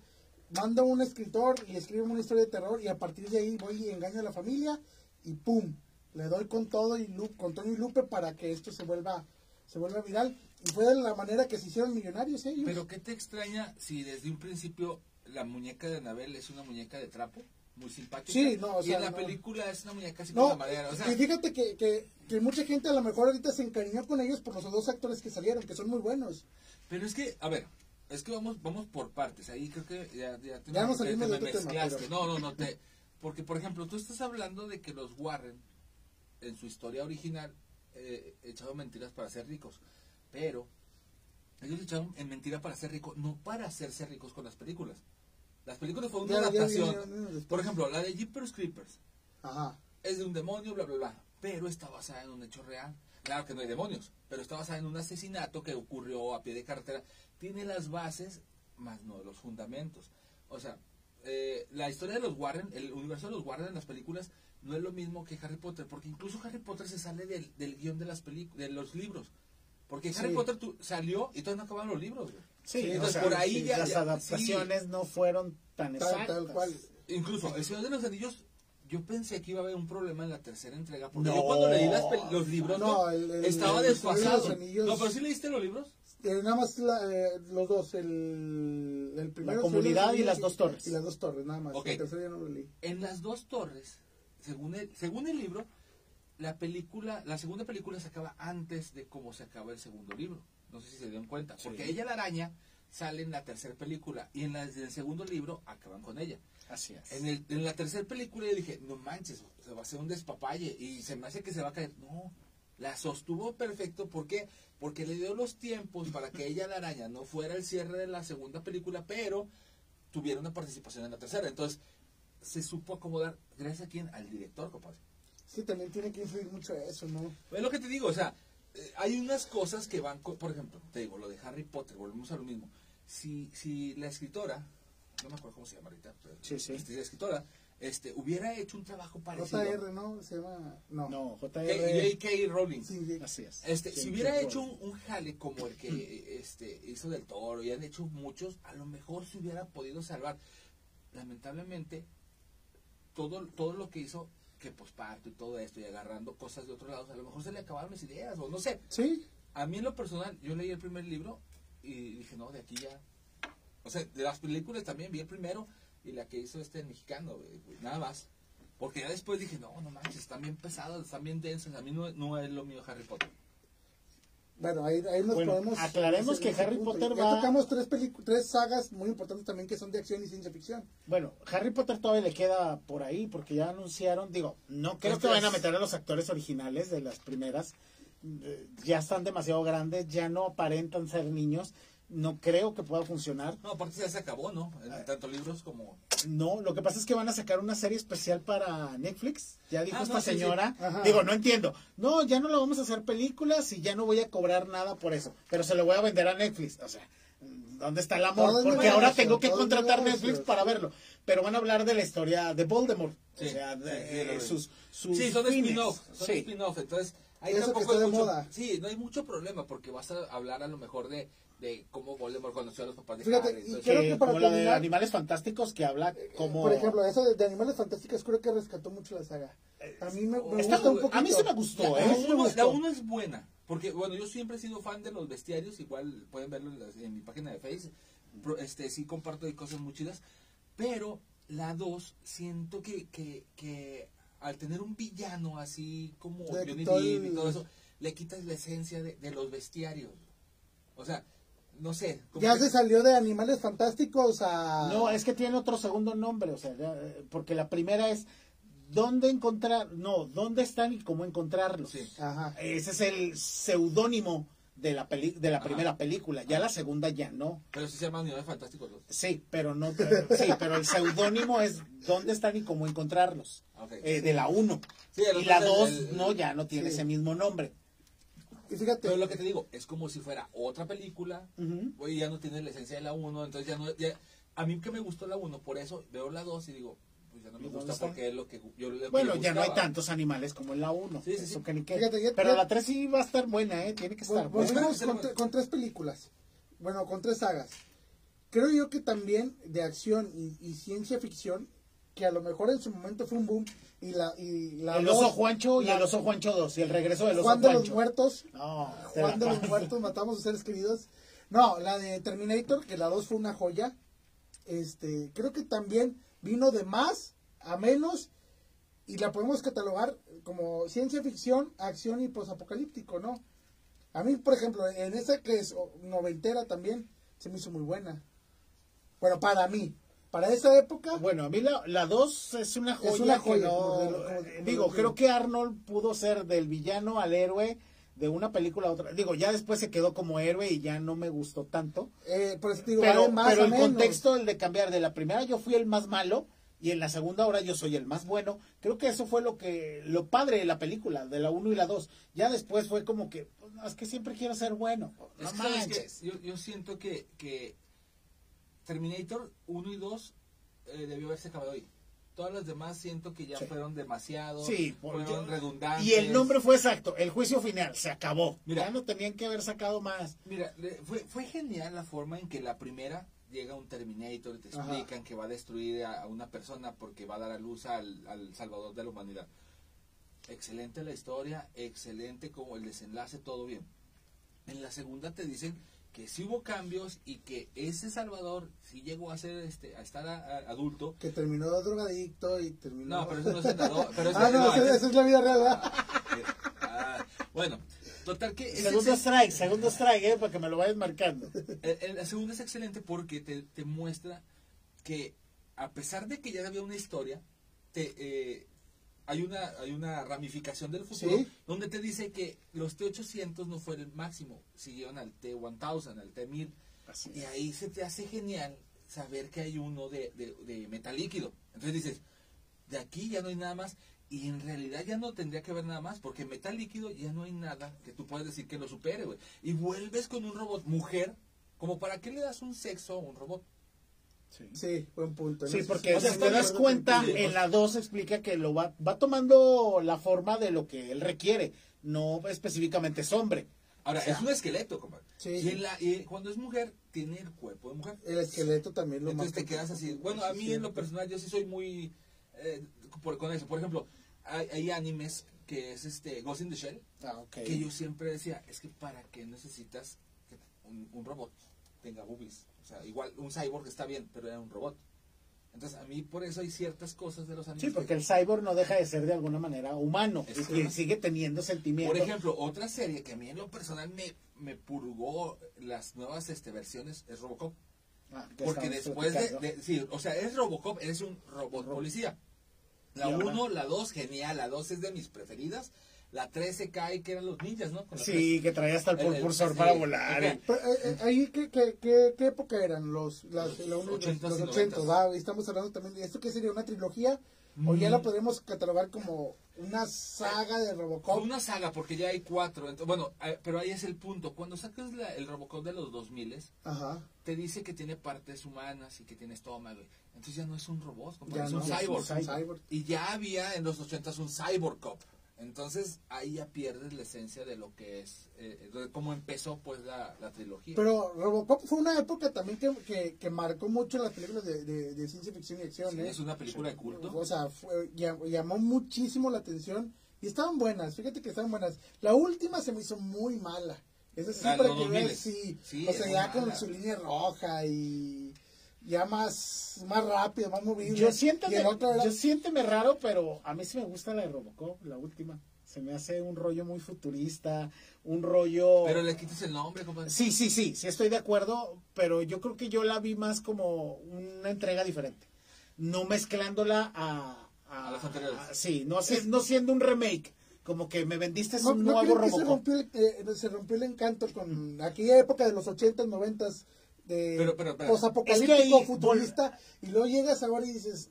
[SPEAKER 3] manda un escritor y escribe una historia de terror y a partir de ahí voy y engaño a la familia y pum, le doy con todo y Lu- con Tony y Lupe para que esto se vuelva, se vuelva viral. Y fue de la manera que se hicieron millonarios ellos.
[SPEAKER 1] Pero ¿qué te extraña si desde un principio la muñeca de Anabel es una muñeca de trapo? Muy simpática.
[SPEAKER 3] Sí, no, o
[SPEAKER 1] y
[SPEAKER 3] sea,
[SPEAKER 1] en la
[SPEAKER 3] no.
[SPEAKER 1] película es una muñeca así
[SPEAKER 3] no,
[SPEAKER 1] con la madera. O sea,
[SPEAKER 3] y fíjate que, que, que mucha gente a lo mejor ahorita se encariñó con ellos por los dos actores que salieron, que son muy buenos.
[SPEAKER 1] Pero es que, a ver, es que vamos vamos por partes. Ahí creo que ya, ya, te-
[SPEAKER 3] Ya
[SPEAKER 1] me
[SPEAKER 3] tema,
[SPEAKER 1] mezclaste. No, no, no. Te, porque, por ejemplo, tú estás hablando de que los Warren, en su historia original, eh, echaron mentiras para ser ricos. Pero ellos echaron en mentira para ser ricos, no para hacerse ricos con las películas. Las películas fueron una
[SPEAKER 3] Ya-
[SPEAKER 1] adaptación. por ejemplo, la de Jeepers Creepers
[SPEAKER 3] Ajá.
[SPEAKER 1] es de un demonio, bla, bla, bla. Pero está basada en un hecho real. Claro que no hay demonios, pero está basada en un asesinato que ocurrió a pie de carretera. Tiene las bases, más no los fundamentos. O sea, eh, la historia de los Warren, el universo de los Warren en las películas, no es lo mismo que Harry Potter, porque incluso Harry Potter se sale del, del guion de, las de los libros. Porque Harry. Potter tu- salió y todavía no acabaron los libros. güey.
[SPEAKER 2] Sí, o
[SPEAKER 1] entonces
[SPEAKER 2] sea,
[SPEAKER 1] por ahí
[SPEAKER 2] sí,
[SPEAKER 1] ya-
[SPEAKER 2] las
[SPEAKER 1] ya-
[SPEAKER 2] adaptaciones no fueron tan
[SPEAKER 3] Tal,
[SPEAKER 2] exactas.
[SPEAKER 3] tal cual.
[SPEAKER 1] Incluso El Señor de los Anillos, yo pensé que iba a haber un problema en la tercera entrega. Porque
[SPEAKER 2] No.
[SPEAKER 1] yo cuando leí las los libros,
[SPEAKER 3] No,
[SPEAKER 1] no,
[SPEAKER 3] el- el-
[SPEAKER 1] estaba
[SPEAKER 3] el
[SPEAKER 1] desfasado.
[SPEAKER 3] Anillos-
[SPEAKER 1] No, pero sí leíste los libros.
[SPEAKER 3] Eh, nada más la- eh, los dos, el, el primero.
[SPEAKER 2] La comunidad y las dos torres.
[SPEAKER 3] Y las dos torres, nada más.
[SPEAKER 1] Ok.
[SPEAKER 3] El tercero ya no lo leí.
[SPEAKER 1] En las dos torres, según el, según el libro, la película, la segunda película se acaba antes de cómo se acaba el segundo libro. No sé si se dieron cuenta.
[SPEAKER 2] Sí.
[SPEAKER 1] Porque ella, la araña, sale en la tercera película. Y en la del segundo libro acaban con ella.
[SPEAKER 2] Así es.
[SPEAKER 1] En, el, en la tercera película yo dije, no manches, se va a hacer un despapalle y se me hace que se va a caer. No, la sostuvo perfecto. ¿Por qué? Porque le dio los tiempos para que ella, la araña, no fuera el cierre de la segunda película, pero tuviera una participación en la tercera. Entonces, se supo acomodar, gracias a quién, al director, compadre.
[SPEAKER 3] Sí, también tiene que influir mucho eso, ¿no?
[SPEAKER 1] Es lo que te digo, o sea, eh, hay unas cosas que van, por ejemplo, te digo, lo de Harry Potter, volvemos a lo mismo. Si, si la escritora, no me acuerdo cómo se llama ahorita, pero,
[SPEAKER 2] Sí, sí.
[SPEAKER 1] este, escritora, este, hubiera hecho un trabajo parecido.
[SPEAKER 3] JR, ¿no? Se llama. No.
[SPEAKER 2] No,
[SPEAKER 1] K-
[SPEAKER 2] JR.
[SPEAKER 1] J.K. Rowling.
[SPEAKER 3] Sí, sí.
[SPEAKER 2] Así es.
[SPEAKER 1] Este,
[SPEAKER 2] Sí,
[SPEAKER 1] si hubiera hecho un, un jale como el que eh, este, hizo del toro y han hecho muchos, a lo mejor se hubiera podido salvar. Lamentablemente, todo, todo lo que hizo, que posparto y todo esto, y agarrando cosas de otros lados, a lo mejor se le acabaron las ideas, o no sé.
[SPEAKER 3] Sí.
[SPEAKER 1] A mí en lo personal, yo leí el primer libro y dije, no, de aquí ya. O sea, de las películas también vi el primero y la que hizo este mexicano, güey, nada más. Porque ya después dije, no, no manches, están bien pesadas, están bien densas. A mí no, no es lo mío Harry Potter.
[SPEAKER 3] Bueno, ahí, ahí nos
[SPEAKER 2] Bueno,
[SPEAKER 3] podemos.
[SPEAKER 2] aclaremos que Harry
[SPEAKER 3] punto.
[SPEAKER 2] Potter
[SPEAKER 3] ya
[SPEAKER 2] va-
[SPEAKER 3] tocamos tres, tres sagas muy importantes también que son de acción y ciencia ficción.
[SPEAKER 2] Bueno, Harry Potter todavía le queda por ahí porque ya anunciaron, digo, no creo que vayan a meter a los actores originales de las primeras. Eh, Ya están demasiado grandes, ya no aparentan ser niños. No creo que pueda funcionar.
[SPEAKER 1] No, aparte ya se acabó, ¿no? En tanto libros como...
[SPEAKER 2] No, lo que pasa es que van a sacar una serie especial para Netflix. Ya dijo
[SPEAKER 1] Ah,
[SPEAKER 2] esta
[SPEAKER 1] no, sí, sí.
[SPEAKER 2] señora. Digo, no entiendo. No, ya no lo vamos a hacer películas y ya no voy a cobrar nada por eso. Pero se lo voy a vender a Netflix. O sea, ¿dónde está el amor?
[SPEAKER 3] Todo
[SPEAKER 2] Porque ahora tengo que contratar. Netflix para verlo. Pero van a hablar de la historia de Voldemort.
[SPEAKER 1] Sí,
[SPEAKER 2] o sea, de, eh, sus, sus
[SPEAKER 1] Sí, son spin-off, son
[SPEAKER 2] Sí.
[SPEAKER 1] spin-off, entonces ahí
[SPEAKER 3] Eso que
[SPEAKER 1] tampoco
[SPEAKER 3] está
[SPEAKER 1] hay
[SPEAKER 3] de
[SPEAKER 1] mucho,
[SPEAKER 3] moda.
[SPEAKER 1] sí, no hay mucho problema porque vas a hablar a lo mejor de, de cómo Voldemort conoció a los papás de
[SPEAKER 3] Fíjate,
[SPEAKER 1] Harry,
[SPEAKER 3] y creo
[SPEAKER 2] Que
[SPEAKER 3] que para
[SPEAKER 2] como la de Animales Fantásticos que habla como...
[SPEAKER 3] Por ejemplo, eso de, de Animales Fantásticos creo que rescató mucho la saga. A mí me, me
[SPEAKER 2] Está-
[SPEAKER 3] gusta un poquito.
[SPEAKER 2] a mí sí me gustó,
[SPEAKER 1] la,
[SPEAKER 2] ¿eh?
[SPEAKER 3] me
[SPEAKER 1] uno,
[SPEAKER 3] gustó.
[SPEAKER 1] la uno es buena, porque bueno, yo siempre he sido fan de los bestiarios, igual pueden verlo en, mi página de Facebook, este sí comparto de cosas muy chidas, pero la 2 siento que, que, que al tener un villano así como
[SPEAKER 3] Le
[SPEAKER 1] Johnny Depp y todo eso, le quitas la esencia de, de los bestiarios. O sea, no sé.
[SPEAKER 3] Ya
[SPEAKER 1] que-
[SPEAKER 3] se salió de Animales Fantásticos a...
[SPEAKER 2] No, es que tiene otro segundo nombre, o sea, ya, eh, porque la primera es dónde encontrar, no, dónde están y cómo encontrarlos.
[SPEAKER 1] Sí.
[SPEAKER 3] Ajá.
[SPEAKER 2] Ese es el seudónimo de la peli, de la
[SPEAKER 1] Ajá.
[SPEAKER 2] primera película. Ya la segunda ya no.
[SPEAKER 1] Pero sí se llaman Animales Fantásticos dos.
[SPEAKER 2] Sí, pero no, sí, pero el seudónimo es dónde están y cómo encontrarlos. Eh, de la 1.
[SPEAKER 1] Sí, el
[SPEAKER 2] y la
[SPEAKER 1] otro
[SPEAKER 2] 2
[SPEAKER 1] es el-
[SPEAKER 2] no, ya no tiene
[SPEAKER 3] sí.
[SPEAKER 2] ese mismo nombre.
[SPEAKER 3] Y fíjate,
[SPEAKER 1] Pero lo que te digo, es como si fuera otra película,
[SPEAKER 2] Ujú.
[SPEAKER 1] oye, ya no tiene la esencia de la 1, entonces ya no... Ya, a mí que me gustó la 1, por eso veo la 2 y digo, pues ya no me
[SPEAKER 2] ¿Y dónde
[SPEAKER 1] gusta
[SPEAKER 2] está?
[SPEAKER 1] porque es lo que yo lo que
[SPEAKER 2] Bueno,
[SPEAKER 1] yo
[SPEAKER 2] ya no hay tantos animales como en la 1.
[SPEAKER 1] Sí, sí, sí.
[SPEAKER 2] que ni qué.
[SPEAKER 3] Fíjate, ya-
[SPEAKER 2] pero
[SPEAKER 3] ya-
[SPEAKER 2] la 3 sí va a estar buena, ¿eh? Tiene que estar
[SPEAKER 3] vol-
[SPEAKER 2] buena.
[SPEAKER 1] Bueno,
[SPEAKER 3] con,
[SPEAKER 1] bueno.
[SPEAKER 3] con tres películas. Bueno, con tres sagas. Creo yo que también de acción y, y ciencia ficción, que a lo mejor en su momento fue un boom, y la, y la
[SPEAKER 2] el
[SPEAKER 3] dos-
[SPEAKER 2] oso Juancho y
[SPEAKER 3] la-
[SPEAKER 2] el oso Juancho 2 y el regreso del oso
[SPEAKER 3] Juan de los. Muertos,
[SPEAKER 2] No,
[SPEAKER 3] Juan
[SPEAKER 2] la
[SPEAKER 3] de los. Muertos, matamos a seres queridos. No, la de Terminator, que la 2 fue una joya. Este, creo que también vino de más a menos y la podemos catalogar como ciencia ficción, acción y posapocalíptico, ¿no? A mí, por ejemplo, en esa que es noventera también se me hizo muy buena. Bueno, para mí, para esa época,
[SPEAKER 2] Bueno, a mí la 2 es una joya.
[SPEAKER 3] Es una
[SPEAKER 2] que
[SPEAKER 3] joya,
[SPEAKER 2] no-
[SPEAKER 3] como de lo- como-
[SPEAKER 2] eh, digo, creo que Arnold pudo ser del villano al héroe de una película a otra. Digo, ya después se quedó como héroe y ya no me gustó tanto.
[SPEAKER 3] eh, por eso te digo,
[SPEAKER 2] Pero,
[SPEAKER 3] más
[SPEAKER 2] el
[SPEAKER 3] menos.
[SPEAKER 2] contexto, el de cambiar de la primera yo fui el más malo y en la segunda ahora yo soy el más bueno. Creo que eso fue lo que lo padre de la película, de la 1 y la 2. Ya después fue como que, pues, es que siempre quiero ser bueno.
[SPEAKER 1] Es
[SPEAKER 2] No manches.
[SPEAKER 1] Yo, yo siento que, que Terminator 1 y 2 eh, debió haberse acabado ahí. Todas las demás siento que ya
[SPEAKER 2] Sí.
[SPEAKER 1] fueron demasiado,
[SPEAKER 2] Sí, porque-
[SPEAKER 1] fueron redundantes.
[SPEAKER 2] Y el nombre fue exacto, el juicio final, se acabó.
[SPEAKER 1] Mira.
[SPEAKER 2] ya no tenían que haber sacado más.
[SPEAKER 1] Mira, fue, fue genial la forma en que la primera llega un Terminator y te
[SPEAKER 3] Ajá.
[SPEAKER 1] explican que va a destruir a, a una persona porque va a dar a luz al, al salvador de la humanidad. Excelente la historia, excelente como el desenlace, todo bien. En la segunda te dicen que sí hubo cambios y que ese salvador sí llegó a ser este a estar a- a- adulto.
[SPEAKER 3] Que terminó drogadicto y terminó...
[SPEAKER 1] No, pero eso no es senador, pero eso
[SPEAKER 3] ah, no,
[SPEAKER 1] no,
[SPEAKER 3] esa es la vida real.
[SPEAKER 1] Ah, bueno, total que
[SPEAKER 2] Segundo strike, segundo strike, eh, para que me lo vayas marcando.
[SPEAKER 1] El, segunda es excelente porque te, te muestra que a pesar de que ya había una historia, te, eh, hay una hay una ramificación del futuro
[SPEAKER 3] Sí.
[SPEAKER 1] donde te dice que los T800 no fue el máximo, siguieron al T1000, al T1000
[SPEAKER 2] Así
[SPEAKER 1] y ahí se te hace genial saber que hay uno de, de, de metal líquido. Entonces dices, de aquí ya no hay nada más y en realidad ya no tendría que haber nada más porque en metal líquido ya no hay nada que tú puedas decir que lo supere, güey. Y vuelves con un robot mujer, como para qué le das un sexo a un robot.
[SPEAKER 2] Sí.
[SPEAKER 3] Sí, buen punto.
[SPEAKER 2] Sí, porque
[SPEAKER 1] o sea,
[SPEAKER 2] si te das cuenta, en la 2 explica que lo va, va tomando la forma de lo que él requiere, no específicamente es hombre.
[SPEAKER 1] Ahora,
[SPEAKER 2] O sea,
[SPEAKER 1] es un esqueleto, compadre.
[SPEAKER 3] Sí,
[SPEAKER 1] y, en la, y cuando es mujer, tiene el cuerpo de mujer.
[SPEAKER 3] El esqueleto también lo
[SPEAKER 1] Entonces te quedas así. Bueno, a mí
[SPEAKER 3] sí.
[SPEAKER 1] en lo personal yo sí soy muy eh, por- con eso. Por ejemplo, hay, hay animes que es este Ghost in the Shell,
[SPEAKER 2] Ah, ok.
[SPEAKER 1] que yo siempre decía, es que para qué necesitas que un, un robot tenga boobies. O sea, igual un cyborg está bien, pero era un robot. Entonces, a mí por eso hay ciertas cosas de los animes.
[SPEAKER 2] Sí, porque
[SPEAKER 1] que-
[SPEAKER 2] el cyborg no deja de ser de alguna manera humano
[SPEAKER 1] Es
[SPEAKER 2] y sigue teniendo sentimientos.
[SPEAKER 1] Por ejemplo, otra serie que a mí en lo personal me, me purgó las nuevas este, versiones es Robocop.
[SPEAKER 2] Ah, que
[SPEAKER 1] Porque después de, de- sí, o sea, es Robocop, eres un robot
[SPEAKER 2] Robo-
[SPEAKER 1] policía. La
[SPEAKER 2] Y ahora-
[SPEAKER 1] 1, la 2, genial, la 2 es de mis preferidas. La 13 cae, que eran los ninjas, ¿no? Con la
[SPEAKER 2] Sí, que traía hasta el
[SPEAKER 1] El-
[SPEAKER 2] propulsor
[SPEAKER 1] sí.
[SPEAKER 2] para volar.
[SPEAKER 3] Pero, eh, eh, ahí, ¿qué, qué, qué, qué época eran? Los, las,
[SPEAKER 1] Los
[SPEAKER 3] los,
[SPEAKER 1] 80s
[SPEAKER 3] los
[SPEAKER 1] y
[SPEAKER 3] 80,
[SPEAKER 1] 90s.
[SPEAKER 3] ¿va? Y Estamos hablando también de esto, que sería una trilogía, o ya
[SPEAKER 1] Mm.
[SPEAKER 3] la podemos catalogar como una saga de Robocop.
[SPEAKER 1] Una saga porque ya hay cuatro. ent- bueno, pero ahí es el punto. Cuando sacas la- el Robocop de los 2000
[SPEAKER 3] Ajá.
[SPEAKER 1] te dice que tiene partes humanas y que tiene estómago. Entonces ya no es un robot, compadre,
[SPEAKER 3] Ya
[SPEAKER 1] es
[SPEAKER 3] no,
[SPEAKER 1] un
[SPEAKER 3] ya es
[SPEAKER 1] cyborg.
[SPEAKER 3] un cyborg.
[SPEAKER 1] Y ya había en los 80 un cyborg cop. Entonces ahí ya pierdes la esencia de lo que es, eh, de cómo empezó pues la, la trilogía.
[SPEAKER 3] Pero Robocop fue una época también que, que, que marcó mucho las películas de, de, de ciencia ficción y acción.
[SPEAKER 1] Sí,
[SPEAKER 3] ¿eh?
[SPEAKER 1] es una película de culto.
[SPEAKER 3] O sea, fue- llam- llamó muchísimo la atención y estaban buenas, fíjate que estaban buenas. La última se me hizo muy mala. Esa sí, para que
[SPEAKER 1] 2000.
[SPEAKER 3] veas, sí.
[SPEAKER 1] Sí,
[SPEAKER 3] o sea, ya con su línea roja y ya más, más rápido, más movible.
[SPEAKER 2] Yo
[SPEAKER 3] el otro era-
[SPEAKER 2] yo siénteme raro, pero a mí sí me gusta la de Robocop, la última. Se me hace un rollo muy futurista, un rollo...
[SPEAKER 1] Pero le quitas el nombre, compadre.
[SPEAKER 2] Sí, sí, sí, sí estoy de acuerdo, pero yo creo que yo la vi más como una entrega diferente. No mezclándola a...
[SPEAKER 1] A las anteriores.
[SPEAKER 2] a- sí, no, haci- no siendo un remake. Como que me vendiste
[SPEAKER 3] ¿No,
[SPEAKER 2] un
[SPEAKER 3] no
[SPEAKER 2] nuevo
[SPEAKER 3] creen que se
[SPEAKER 2] Robocop.
[SPEAKER 3] rompió, el, eh, se rompió el encanto con aquella época de los 80s, 90s de
[SPEAKER 1] Pero, pero, pero.
[SPEAKER 3] posapocalíptico,
[SPEAKER 2] Es que ahí-
[SPEAKER 3] futurista, y luego llegas ahora y dices...